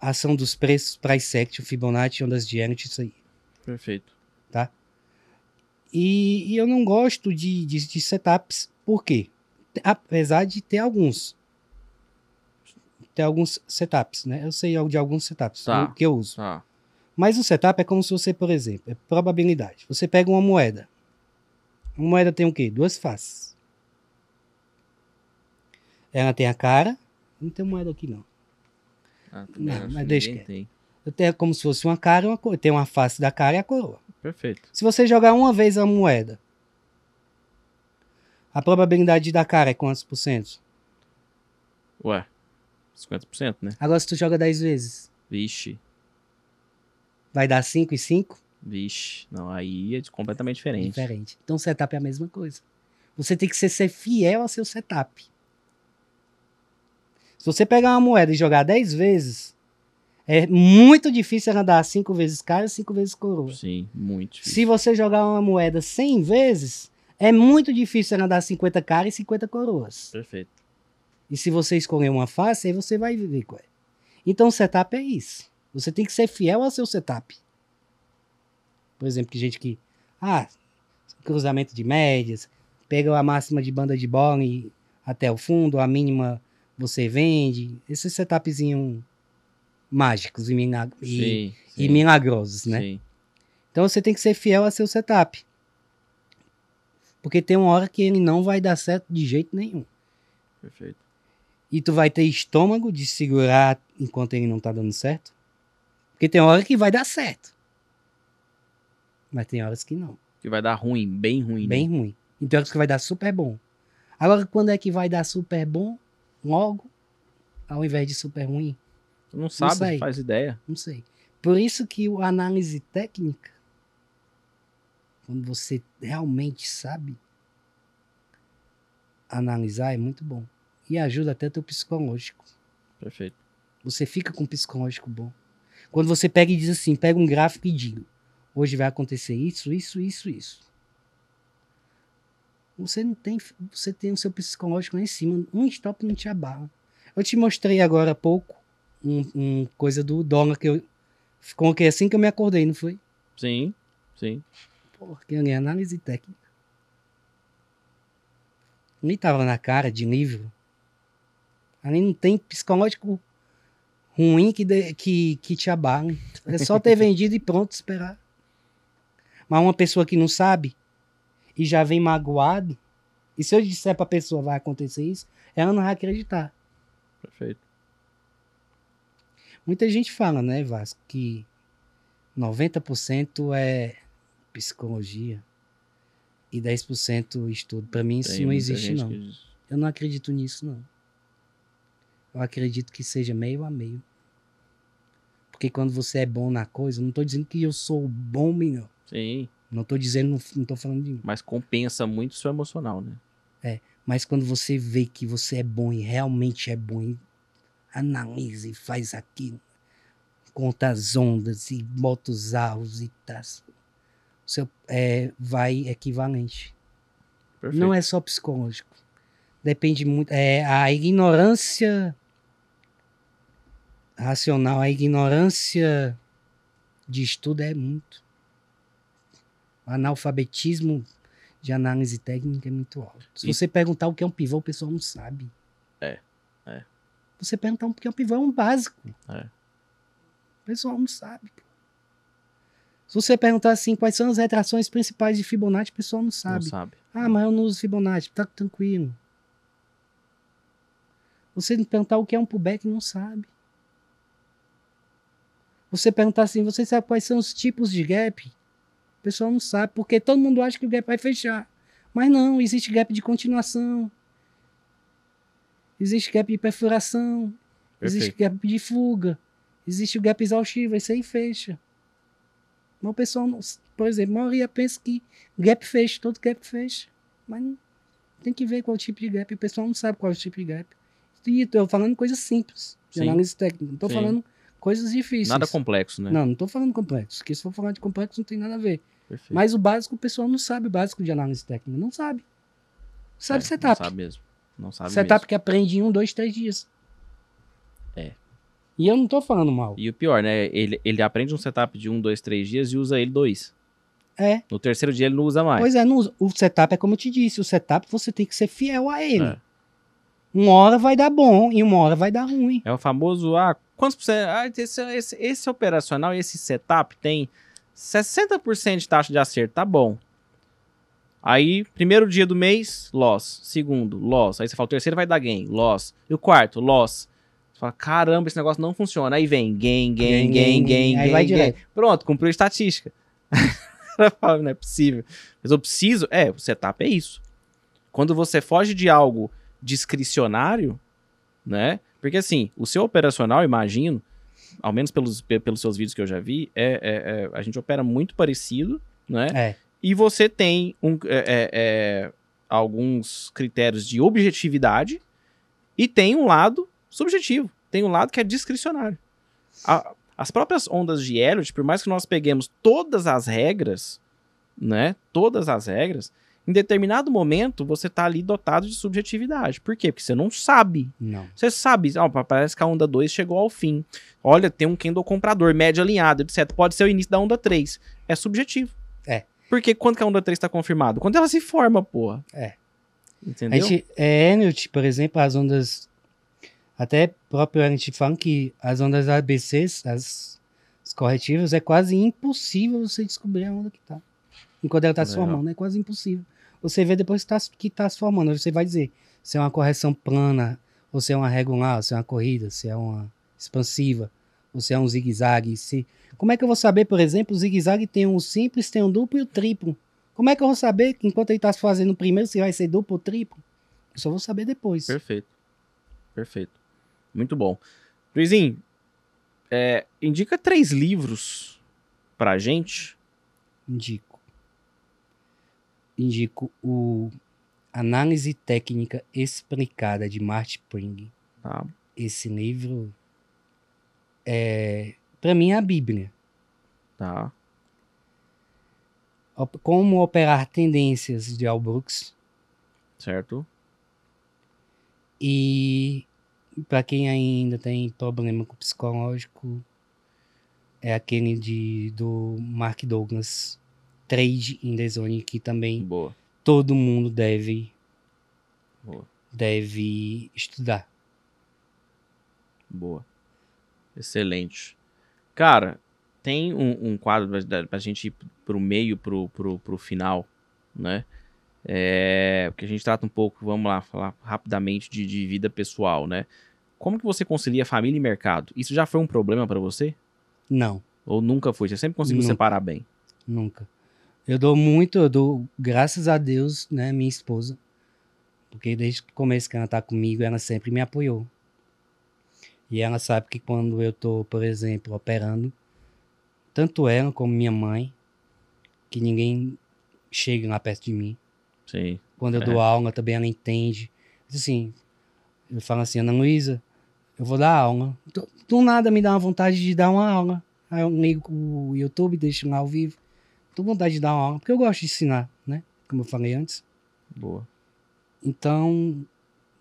ação dos preços, price action, Fibonacci, ondas de Ernst, isso aí. Perfeito. E, e eu não gosto de, de, de setups, por quê? Apesar de ter alguns. Ter alguns setups, né? Eu sei de alguns setups Tá. que eu uso. Tá. Mas o setup é como se você, por exemplo, é probabilidade. Você pega uma moeda. Uma moeda tem o quê? Duas faces. Ela tem a cara. Não tem moeda aqui, não. Ah, também Não, mas que deixa tem. Eu tenho como se fosse uma cara e uma coroa. Tem uma face da cara e a coroa. Perfeito. Se você jogar uma vez a moeda, a probabilidade da cara é quantos por cento? Ué, 50%, né? Agora, se tu joga 10 vezes, Vixe, vai dar 5 e 5? vixe. Não, aí é completamente diferente. Diferente. Então, setup é a mesma coisa. Você tem que ser, ser fiel ao seu setup. Se você pegar uma moeda e jogar 10 vezes, é muito difícil ela dar 5 vezes cara e 5 vezes coroa. Sim, muito difícil. Se você jogar uma moeda 100 vezes, é muito difícil ela dar 50 cara e 50 coroas. Perfeito. E se você escolher uma face, aí você vai ver qual é. Então, o setup é isso. Você tem que ser fiel ao seu setup. Por exemplo, que gente que. Ah, cruzamento de médias, pega a máxima de banda de bola e até o fundo, a mínima você vende. Esses setupzinhos mágicos e, e, Sim, e sim, milagrosos, né? Sim, Então você tem que ser fiel a seu setup. Porque tem uma hora que ele não vai dar certo de jeito nenhum. perfeito. E tu vai ter estômago de segurar enquanto ele não tá dando certo. Porque tem hora que vai dar certo. Mas tem horas que não. Que vai dar ruim, bem ruim. Bem né? ruim. E tem horas que vai dar super bom. Agora, quando é que vai dar super bom? Logo, ao invés de super ruim? Tu não sabe, sei. faz ideia. Não sei. Por isso que a análise técnica, quando você realmente sabe analisar, é muito bom. E ajuda até teu psicológico. Perfeito. Você fica com um psicológico bom. Quando você pega e diz assim, pega um gráfico e diga, hoje vai acontecer isso, isso, isso, isso. Você não tem, você tem o seu psicológico lá em cima, um stop não te abala. Eu te mostrei agora há pouco um, um coisa do dólar que eu coloquei assim que eu me acordei, não foi? Sim, sim. Porra, que é análise técnica. Nem tava na cara de livro. Ali não tem psicológico ruim que, de- que, que te abale. É só ter vendido e pronto, esperar. Mas uma pessoa que não sabe e já vem magoado, e se eu disser pra pessoa vai acontecer isso, ela não vai acreditar. Perfeito. Muita gente fala, né, Vasco, que 90% é psicologia e 10% estudo. Pra mim isso Tem não existe, não. que Eu não acredito nisso, não. Eu acredito que seja meio a meio. Porque quando você é bom na coisa, não tô dizendo que eu sou bom melhor. Sim, Não tô dizendo, não tô falando de mim. mas compensa muito o seu emocional, né? Mas quando você vê que você é bom e realmente é bom, e analisa e faz aquilo, conta as ondas e bota os alvos e tá. Seu, é, vai equivalente. Perfeito. Não é só psicológico. Depende muito. É a ignorância racional, a ignorância de estudo é muito. O analfabetismo de análise técnica é muito alto. Se E- você perguntar o que é um pivô, o pessoal não sabe. É, é. Você perguntar o que é um pivô é um básico. É. O pessoal não sabe. Se você perguntar assim, quais são as retrações principais de Fibonacci, o pessoal não sabe. Não sabe. Ah, mas eu não uso Fibonacci, tá tranquilo. Você perguntar o que é um pullback, não sabe. Você perguntar assim, você sabe quais são os tipos de gap? O pessoal não sabe, porque todo mundo acha que o gap vai fechar. Mas não, existe gap de continuação. Existe gap de perfuração. Existe Perfeito. gap de fuga. Existe o gap exaustivo, esse aí fecha. Mas o pessoal, não, por exemplo, a maioria pensa que gap fecha, todo gap fecha. Mas não- tem que ver qual tipo de gap. O pessoal não sabe qual é o tipo de gap. E eu falando coisas simples, de Sim. análise técnica. Não Sim. falando coisas difíceis. Nada complexo, né? Não, não tô falando complexo. Porque se for falar de complexo, não tem nada a ver. Perfeito. Mas o básico, o pessoal não sabe o básico de análise técnica. Não sabe. Sabe É, setup. Não sabe mesmo. Não sabe setup mesmo. que aprende em um, dois, três dias. É. E eu não tô falando mal. E o pior, né? Ele, ele aprende um setup de um, dois, três dias e usa ele dois. É. No terceiro dia ele não usa mais. Pois é, não usa. o setup é como eu te disse, o setup você tem que ser fiel a ele. É. Uma hora vai dar bom e uma hora vai dar ruim. É o famoso, ah, quantos por cento? Ah, esse, esse, esse operacional, esse setup tem 60% de taxa de acerto, tá bom. Aí, primeiro dia do mês, loss. Segundo, loss. Aí você fala, o terceiro vai dar gain, loss. E o quarto, loss. Você fala, caramba, esse negócio não funciona. Aí vem gain, gain, gain, gain, Aí gain, vai gain. Pronto, cumpriu a estatística. Ela fala, não é possível. Mas eu preciso. É, o setup é isso. Quando você foge de algo discricionário, né? Porque assim, o seu operacional, imagino, ao menos pelos, pe- pelos seus vídeos que eu já vi, é, é- é- a gente opera muito parecido, né? É. E você tem um, é, é, é, alguns critérios de objetividade e tem um lado subjetivo. Tem um lado que é discricionário. A- as próprias ondas de Elliott, por mais que nós peguemos todas as regras, né? Todas as regras, em determinado momento você tá ali dotado de subjetividade. Por quê? Porque você não sabe. Não. Você sabe, ó, parece que a onda 2 chegou ao fim. Olha, tem um candle comprador, média alinhada, etc. Pode ser o início da onda 3. É subjetivo. É. Porque quando que a onda 3 tá confirmada? Quando ela se forma, porra. É. A Entendeu? gente, é, Elliot, por exemplo, as ondas. Até próprio a gente fala que as ondas ABCs, as, as corretivas, é quase impossível você descobrir a onda que tá. Enquanto ela tá se formando, é quase impossível. Você vê depois que tá, que tá se formando, você vai dizer se é uma correção plana, ou se é uma regular, ou se é uma corrida, se é uma expansiva, ou se é um zigue-zague. Se... Como é que eu vou saber, por exemplo, o zigue-zague tem um simples, tem um duplo e o triplo? Como é que eu vou saber que enquanto ele tá se fazendo o primeiro, se vai ser duplo ou triplo? Eu só vou saber depois. Perfeito. Perfeito. Muito bom. Luizinho, é, indica três livros pra gente. Indico. Indico o Análise Técnica Explicada de Martin Pring. Tá? Esse livro é, para mim, é a Bíblia. Tá. Como operar tendências de Al Brooks. Certo? E para quem ainda tem problema com psicológico, é aquele de, do Mark Douglas, Trade in the Zone, que também Boa. todo mundo deve, Boa. deve estudar. Boa. Excelente. Cara, tem um, um quadro pra, pra gente ir pro meio, pro, pro, pro final, né? É, porque a gente trata um pouco, vamos lá, falar rapidamente de, de vida pessoal, né? Como que você concilia família e mercado? Isso já foi um problema pra você? Não, Ou nunca foi? Você sempre conseguiu Nunca. separar bem? nunca. Eu dou muito, eu dou, graças a Deus, né, minha esposa, porque desde o começo que ela tá comigo, ela sempre me apoiou. E ela sabe que quando eu tô, por exemplo, operando, tanto ela como minha mãe, que ninguém chega lá perto de mim. Sim. Quando eu É. dou aula, também ela entende. Assim, eu falo assim, Ana Luísa, eu vou dar aula. Do, do nada me dá uma vontade de dar uma aula. Aí eu ligo o YouTube, deixo lá ao vivo. Tô com vontade de dar uma aula, porque eu gosto de ensinar, né? Como eu falei antes. Boa. Então,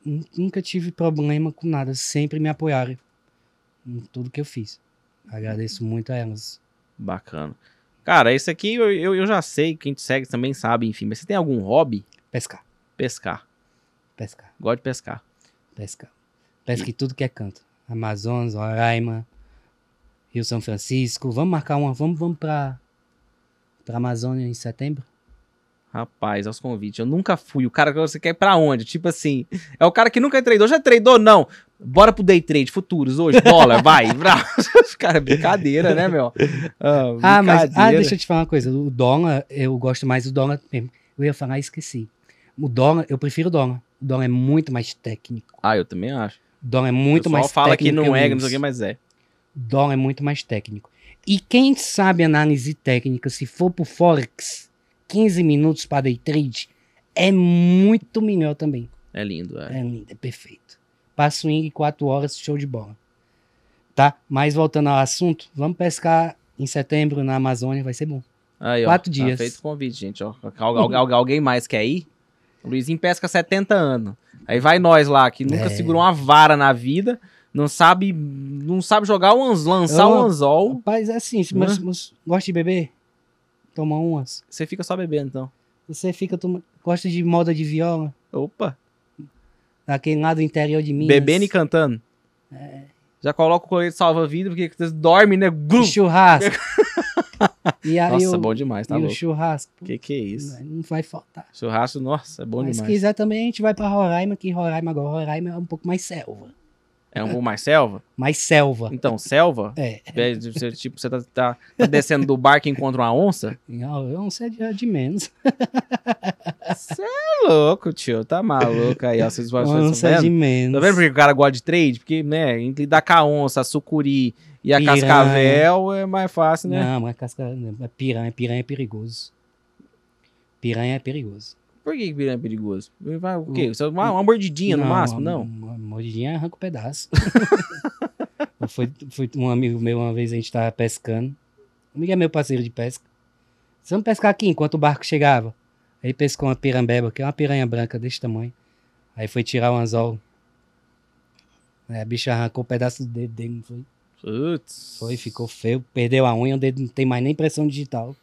nu- nunca tive problema com nada. Sempre me apoiaram em tudo que eu fiz. Agradeço muito a elas. Bacana. Cara, esse aqui eu, eu, eu já sei, quem te segue também sabe, enfim. Mas você tem algum hobby? Pescar. Pescar. Pescar. Gosto de pescar. Pescar. Pesca em tudo que é canto. Amazonas, Roraima, Rio São Francisco. Vamos marcar uma. Vamos, vamos pra, pra Amazônia em setembro? Rapaz, aos convites. Eu nunca fui. O cara que você quer ir pra onde? Tipo assim, é o cara que nunca tradou. Já tradou? Não. Bora pro day trade, futuros hoje, dólar, vai. Cara, brincadeira, né, meu? Ah, Ah, mas ah, deixa eu te falar uma coisa. O dólar, eu gosto mais do dólar mesmo. Eu ia falar e esqueci. O dólar, eu prefiro o dólar. O dólar é muito mais técnico. Ah, eu também acho. O dólar é muito o pessoal mais fala que técnico. não é, que não sei o que, mas é. O dólar é muito mais técnico. E quem sabe análise técnica, se for pro Forex, 15 minutos para day trade, é muito melhor também. É lindo, é. É lindo, é perfeito. Para swing, 4 horas, show de bola. Tá? Mas voltando ao assunto, vamos pescar em setembro na Amazônia, vai ser bom. Aí, ó, Quatro Tá dias. feito o convite, gente, ó. Al- al- al- alguém mais quer ir? O Luizinho pesca há 70 anos. Aí vai nós lá, que nunca É. segurou uma vara na vida, não sabe, não sabe jogar anz- lançar Eu- um anzol. Rapaz, é assim, se mas, mas gosta de beber? Toma umas. Você fica só bebendo, então. Você fica toma... gosta de moda de viola? Opa. Daquele lado interior de Minas. Bebendo e cantando. Já coloca o colete salva-vida, porque você dorme, né? Glu! Churrasco. e aí Nossa, o, bom demais, tá e o louco. churrasco. Que que é isso? Não vai faltar. Churrasco, nossa, é bom Mas se demais. quiser também, a gente vai pra Roraima, que Roraima agora, Roraima é um pouco mais selva. É um mais selva? Mais selva. Então, selva? É. É, você, tipo, você tá, tá- tá descendo do barco e encontra uma onça? Não, eu não sei de, de menos. Você é louco, tio. Tá maluco aí, ó. Vocês vão tá sei de menos. Tá vendo por que o cara gosta de trade? Porque, né, entre lidar com a onça, a sucuri e a Piranha. cascavel é mais fácil, né? Não, mas casca... é piranha, piranha é perigoso. Piranha é perigoso. Por que piranha é perigoso? Vai, o quê? Só Uma, uma mordidinha no máximo? Não. Uma mordidinha arranca o pedaço. Eu fui, fui um amigo meu, uma vez a gente tava pescando. Um amigo é meu parceiro de pesca. Vamos pescar aqui enquanto o barco chegava. Aí pescou uma pirambeba, que é uma piranha branca desse tamanho. Aí foi tirar o anzol. Aí a bicha arrancou o pedaço do dedo dele, não foi? Putz. Foi, ficou feio. Perdeu a unha, o dedo não tem mais nem impressão digital.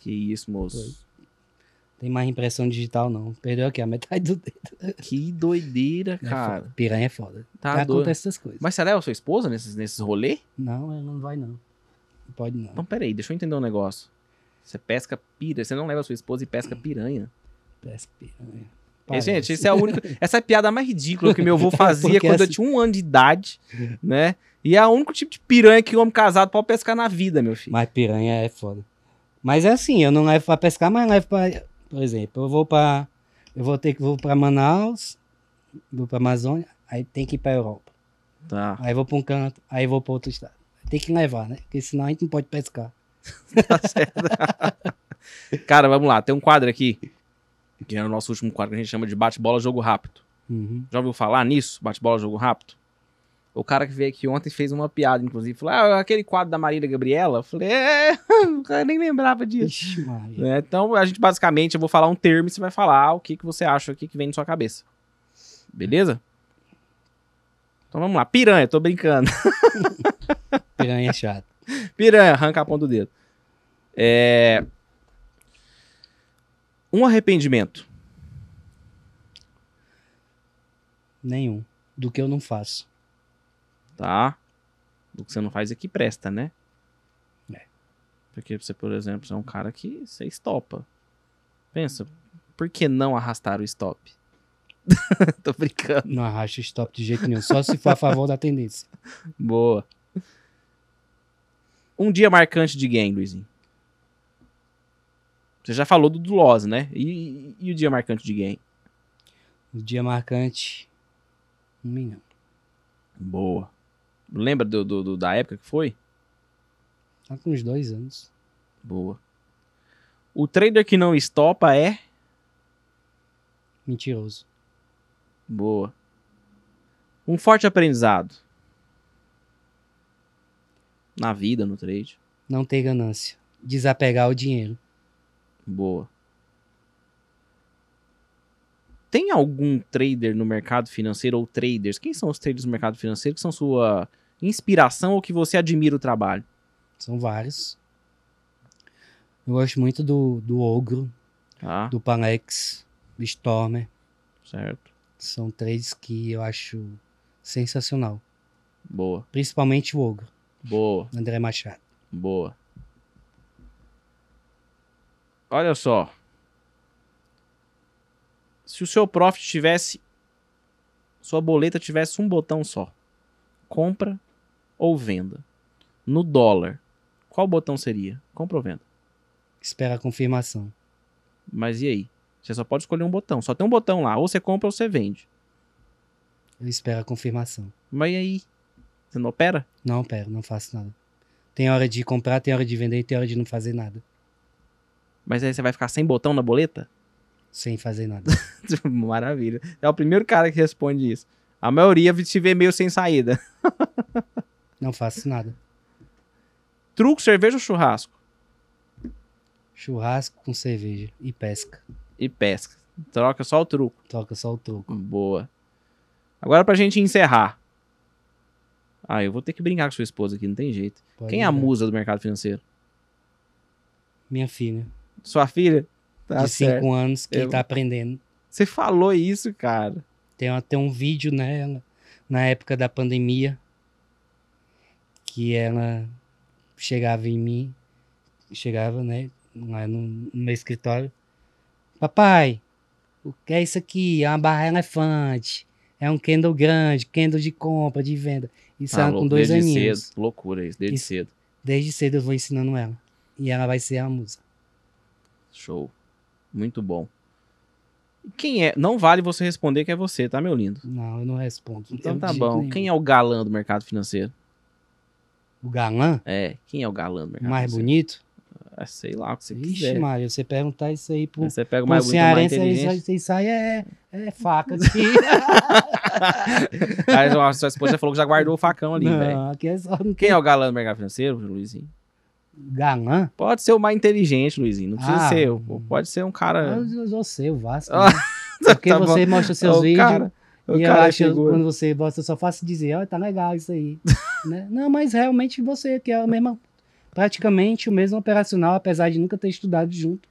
Que isso, moço. Tem mais impressão digital, não. Perdeu aqui a metade do dedo. Que doideira, É cara. foda. Piranha é foda. Tá doido. Acontece essas coisas. Mas você leva sua esposa nesses, nesses rolês? Não, ela não vai não. Não pode não. Então, peraí, deixa eu entender um negócio. Você pesca piranha, você não leva sua esposa e pesca piranha. Pesca piranha. E, gente, esse é o único, essa é a piada mais ridícula que meu avô fazia Porque quando eu tinha um ano de idade, né? E é o único tipo de piranha que o homem casado pode pescar na vida, meu filho. Mas piranha é foda. Mas é assim, eu não levo pra pescar, mas levo pra. Por exemplo, eu vou pra. Eu vou ter que vou pra Manaus, vou pra Amazônia, aí tem que ir pra Europa. Tá. Aí vou pra um canto, aí vou pra outro estado. Tem que levar, né? Porque senão a gente não pode pescar. Tá certo. Cara, vamos lá. Tem um quadro aqui, que é o nosso último quadro que a gente chama de bate-bola jogo rápido. Uhum. Já ouviu falar nisso? Bate-bola jogo rápido? O cara que veio aqui ontem fez uma piada, inclusive. Falou, ah, aquele quadro da Marília Gabriela. Eu falei, é, cara nem lembrava disso. Ixi, né? Então, a gente basicamente, eu vou falar um termo e você vai falar o que, que você acha, o que, que vem na sua cabeça. Beleza? Então vamos lá. Piranha, tô brincando. Piranha é chato. Piranha, arranca a ponta do dedo. É... Um arrependimento. Nenhum. Do que eu não faço. Tá? Do que você não faz é que presta, né? É. Porque você, por exemplo, você é um cara que você estopa. Pensa, por que não arrastar o stop? Tô brincando. Não arrasto stop de jeito nenhum. Só se for a favor da tendência. Boa. Um dia marcante de game, Luizinho. Você já falou do Loz, né? E, e- e o dia marcante de game? O dia marcante. Um milhão. Boa. Lembra do, do- do- da época que foi? Tá com uns dois anos. Boa. O trader que não estopa é. Mentiroso. Boa. Um forte aprendizado. Na vida, no trade. Não ter ganância. Desapegar o dinheiro. Boa. Tem algum trader no mercado financeiro ou traders? Quem são os traders no mercado financeiro que são sua inspiração ou que você admira o trabalho? São vários. Eu gosto muito do, do Ogro, Tá, do Palex, do Stormer. certo. São três que eu acho sensacional. Boa, Principalmente o Ogro, boa, André Machado. boa. Olha só. Se o seu profit tivesse. Sua boleta tivesse um botão só: compra ou venda. No dólar, qual botão seria? Compra ou venda? Espera a confirmação. Mas e aí? Você só pode escolher um botão. Só tem um botão lá. Ou você compra ou você vende. Eu espero a confirmação. Mas e aí? Você não opera? Não, pera, não faço nada. Tem hora de comprar, tem hora de vender e tem hora de não fazer nada. Mas aí você vai ficar sem botão na boleta? Sem fazer nada. Maravilha. É o primeiro cara que responde isso. A maioria se vê meio sem saída. não faço nada. Truco, cerveja ou churrasco? Churrasco com cerveja e pesca. E pesca. Troca só o truco. Troca só o troco. Boa. Agora pra gente encerrar. Ah, eu vou ter que brincar com sua esposa aqui, não tem jeito. Pode Quem é a né? musa do mercado financeiro? Minha filha, Sua filha? Tá de 5 certo. anos, que Eu- tá aprendendo. Você falou isso, cara. Tem até um vídeo nela, na época da pandemia, que ela chegava em mim, chegava, né, lá no, no meu escritório. Papai, o que é isso aqui? É uma barra elefante. É um candle grande, candle de compra, de venda. Isso ela com dois desde aninhos. cedo. Loucura isso, desde Isso. cedo. Desde cedo eu vou ensinando ela. E ela vai ser a musa. Show. Muito bom. Quem é? Não vale você responder que é você, tá, meu lindo? Não, eu não respondo. Então tá bom. Quem é o galã do mercado financeiro? O galã É, quem é o galã do mercado mais financeiro? bonito? É, sei lá o que você Ixi, quiser. Maria, você perguntar isso aí pro, Aí Você pega o mais bonito, o mais cearense, aí inteligente. você sai é, é faca. Aí a sua esposa falou que já guardou o facão ali, velho. é Quem é o galã do mercado financeiro, Luizinho? galã. Pode ser o mais inteligente, Luizinho. Não precisa Ah. ser. eu- Pode ser um cara. Eu, eu, eu sei, o Vasco. Ah, né? Porque tá você bom. mostra seus o vídeos cara, o e eu cara acho, figura. quando você eu só faço dizer, ó, tá legal isso aí. né? Não, mas realmente você, que é a mesma, praticamente o mesmo operacional, apesar de nunca ter estudado junto.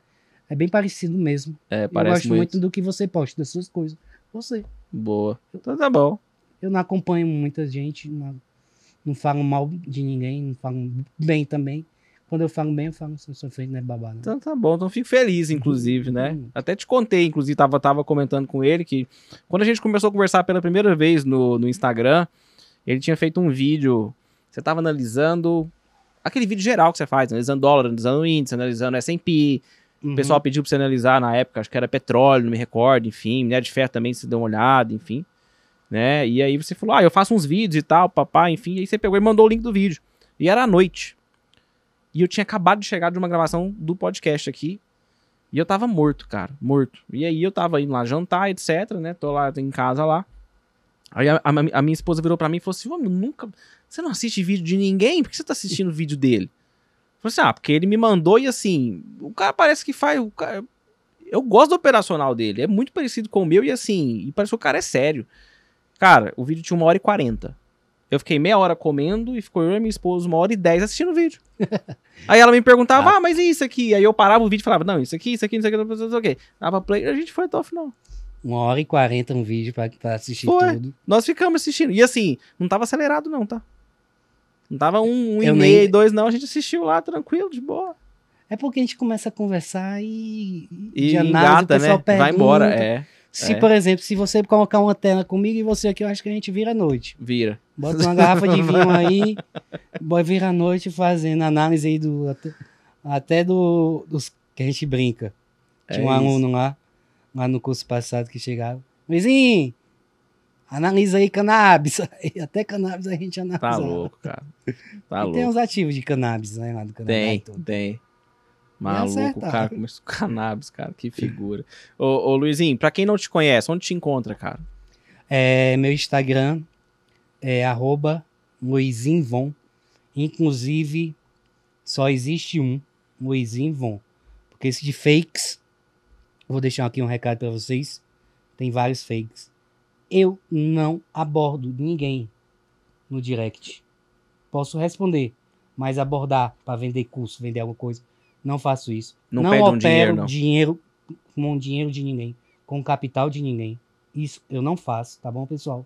É bem parecido mesmo. É, eu parece gosto muito. muito do que você posta, das suas coisas. Você. Boa. Então tá bom. Eu não acompanho muita gente, não, não falo mal de ninguém, não falo bem também. Quando eu falo bem, eu falo sou sofrendo, não é babado. Então tá bom, então fico feliz, inclusive, né? Uhum. Até te contei, inclusive, tava, tava comentando com ele que quando a gente começou a conversar pela primeira vez no, no Instagram, ele tinha feito um vídeo, você tava analisando aquele vídeo geral que você faz, analisando dólar, analisando índice, analisando S&P, Uhum. o pessoal pediu pra você analisar na época, acho que era petróleo, não me recordo, enfim, minério de ferro também, você deu uma olhada, enfim, né? E aí você falou, ah, eu faço uns vídeos e tal, papai, enfim, e aí você pegou e mandou o link do vídeo. E era à noite. E eu tinha acabado de chegar de uma gravação do podcast aqui, e eu tava morto, cara, morto. E aí eu tava indo lá jantar, etc, né? Tô lá em casa lá. Aí a, a- a minha esposa virou pra mim e falou assim: "Ô, nunca. Você não assiste vídeo de ninguém? Por que você tá assistindo o vídeo dele? Eu falei assim: ah, porque ele me mandou e assim, o cara parece que faz. O cara, eu gosto do operacional dele, é muito parecido com o meu e assim, e parece que o cara é sério. Cara, o vídeo tinha uma hora e quarenta. Eu fiquei meia hora comendo e ficou eu e minha esposa uma hora e dez assistindo o vídeo. Aí ela me perguntava, ah. mas e isso aqui? Aí eu parava o vídeo e falava, não, isso aqui, isso aqui, isso aqui, não sei o quê. Dava play e a gente foi até o final. Uma hora e quarenta um vídeo pra, pra assistir Foi. tudo. Nós ficamos assistindo. E assim, não tava acelerado não, tá? Não tava um, um e Eu meio, nem- dois não. A gente assistiu lá, tranquilo, de boa. É porque a gente começa a conversar e. E de análise, engata, né? Vai pergunta. embora, é. Se, é. por exemplo, se você colocar uma tela comigo e você aqui, eu acho que a gente vira à noite. Vira. Bota uma garrafa de vinho aí, bora vira à noite fazendo análise aí do. Até, até do, dos que a gente brinca. É Tinha um isso. aluno lá, lá no curso passado que chegava. Luizinho, analisa aí cannabis. Até cannabis a gente analisa. Tá louco, cara. Tá e louco. tem uns ativos de cannabis, né, lá do Canadá Tem, tem. Maluco, o cara começou com cannabis, cara. Que figura. ô, ô, Luizinho, pra quem não te conhece, onde te encontra, cara? É, meu Instagram é arroba Luizinvon. Inclusive, só existe um, Luizinvon. Porque esse de fakes, vou deixar aqui um recado para vocês. Tem vários fakes. Eu não abordo ninguém no direct. Posso responder, mas abordar para vender curso, vender alguma coisa, não faço isso. Não, Não, pede um opero dinheiro, não. dinheiro com dinheiro de ninguém, com capital de ninguém. Isso eu não faço, tá bom, pessoal?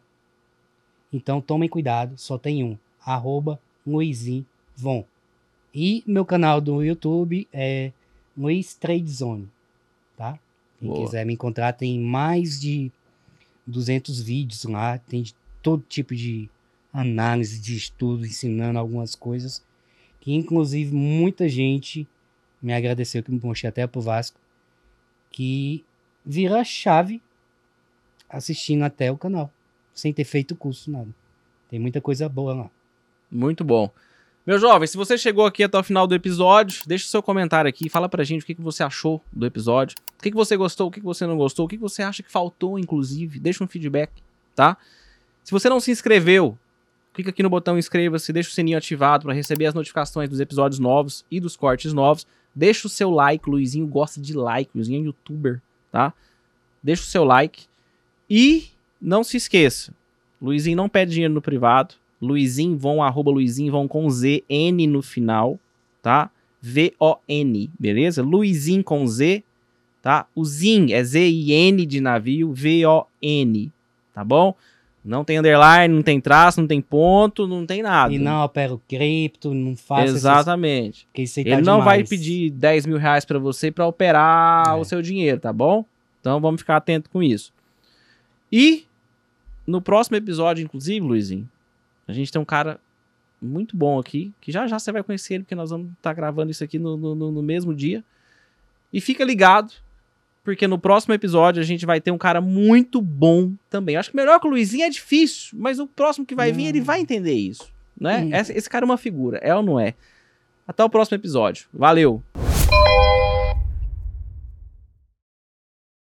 Então tomem cuidado, só tem um. Arroba Luizinho Von. E meu canal do YouTube é Luiz Trade Zone, tá? Quem Boa. quiser me encontrar, tem mais de 200 vídeos lá, tem de todo tipo de análise, de estudo, ensinando algumas coisas, que inclusive muita gente me agradeceu, que me mostrei até pro Vasco, que vira chave assistindo até o canal, sem ter feito curso, nada. Tem muita coisa boa lá. Muito bom. Meu jovem, se você chegou aqui até o final do episódio, deixa seu comentário aqui, fala pra gente o que, que você achou do episódio, o que, que você gostou, o que, que você não gostou, o que, que você acha que faltou, inclusive, deixa um feedback, tá? Se você não se inscreveu, clica aqui no botão inscreva-se, deixa o sininho ativado pra receber as notificações dos episódios novos e dos cortes novos. Deixa o seu like, Luizinho gosta de like, Luizinho é youtuber, tá? Deixa o seu like e não se esqueça, Luizinho não pede dinheiro no privado, Luizinho vão, arroba Luizinho vão com Z, N no final, tá? V-O-N, beleza? Luizinho com Z, tá? O Zin é Z-I-N de navio, V-O-N, tá bom? Não tem underline, não tem traço, não tem ponto, não tem nada. E não opero cripto, não essas- Exatamente. Ele tá não vai demais. pedir 10 mil reais pra você pra operar É. o seu dinheiro, tá bom? Então vamos ficar atento com isso. E no próximo episódio, inclusive, Luizinho, a gente tem um cara muito bom aqui, que já já você vai conhecer ele, porque nós vamos estar gravando isso aqui no, no- no- mesmo dia. E fica ligado, porque no próximo episódio a gente vai ter um cara muito bom também. Eu acho que melhor que o Luizinho é difícil, mas o próximo que vai vir, Não. ele vai entender isso, né? Hum. Esse, esse cara é uma figura, é ou não é? Até o próximo episódio. Valeu!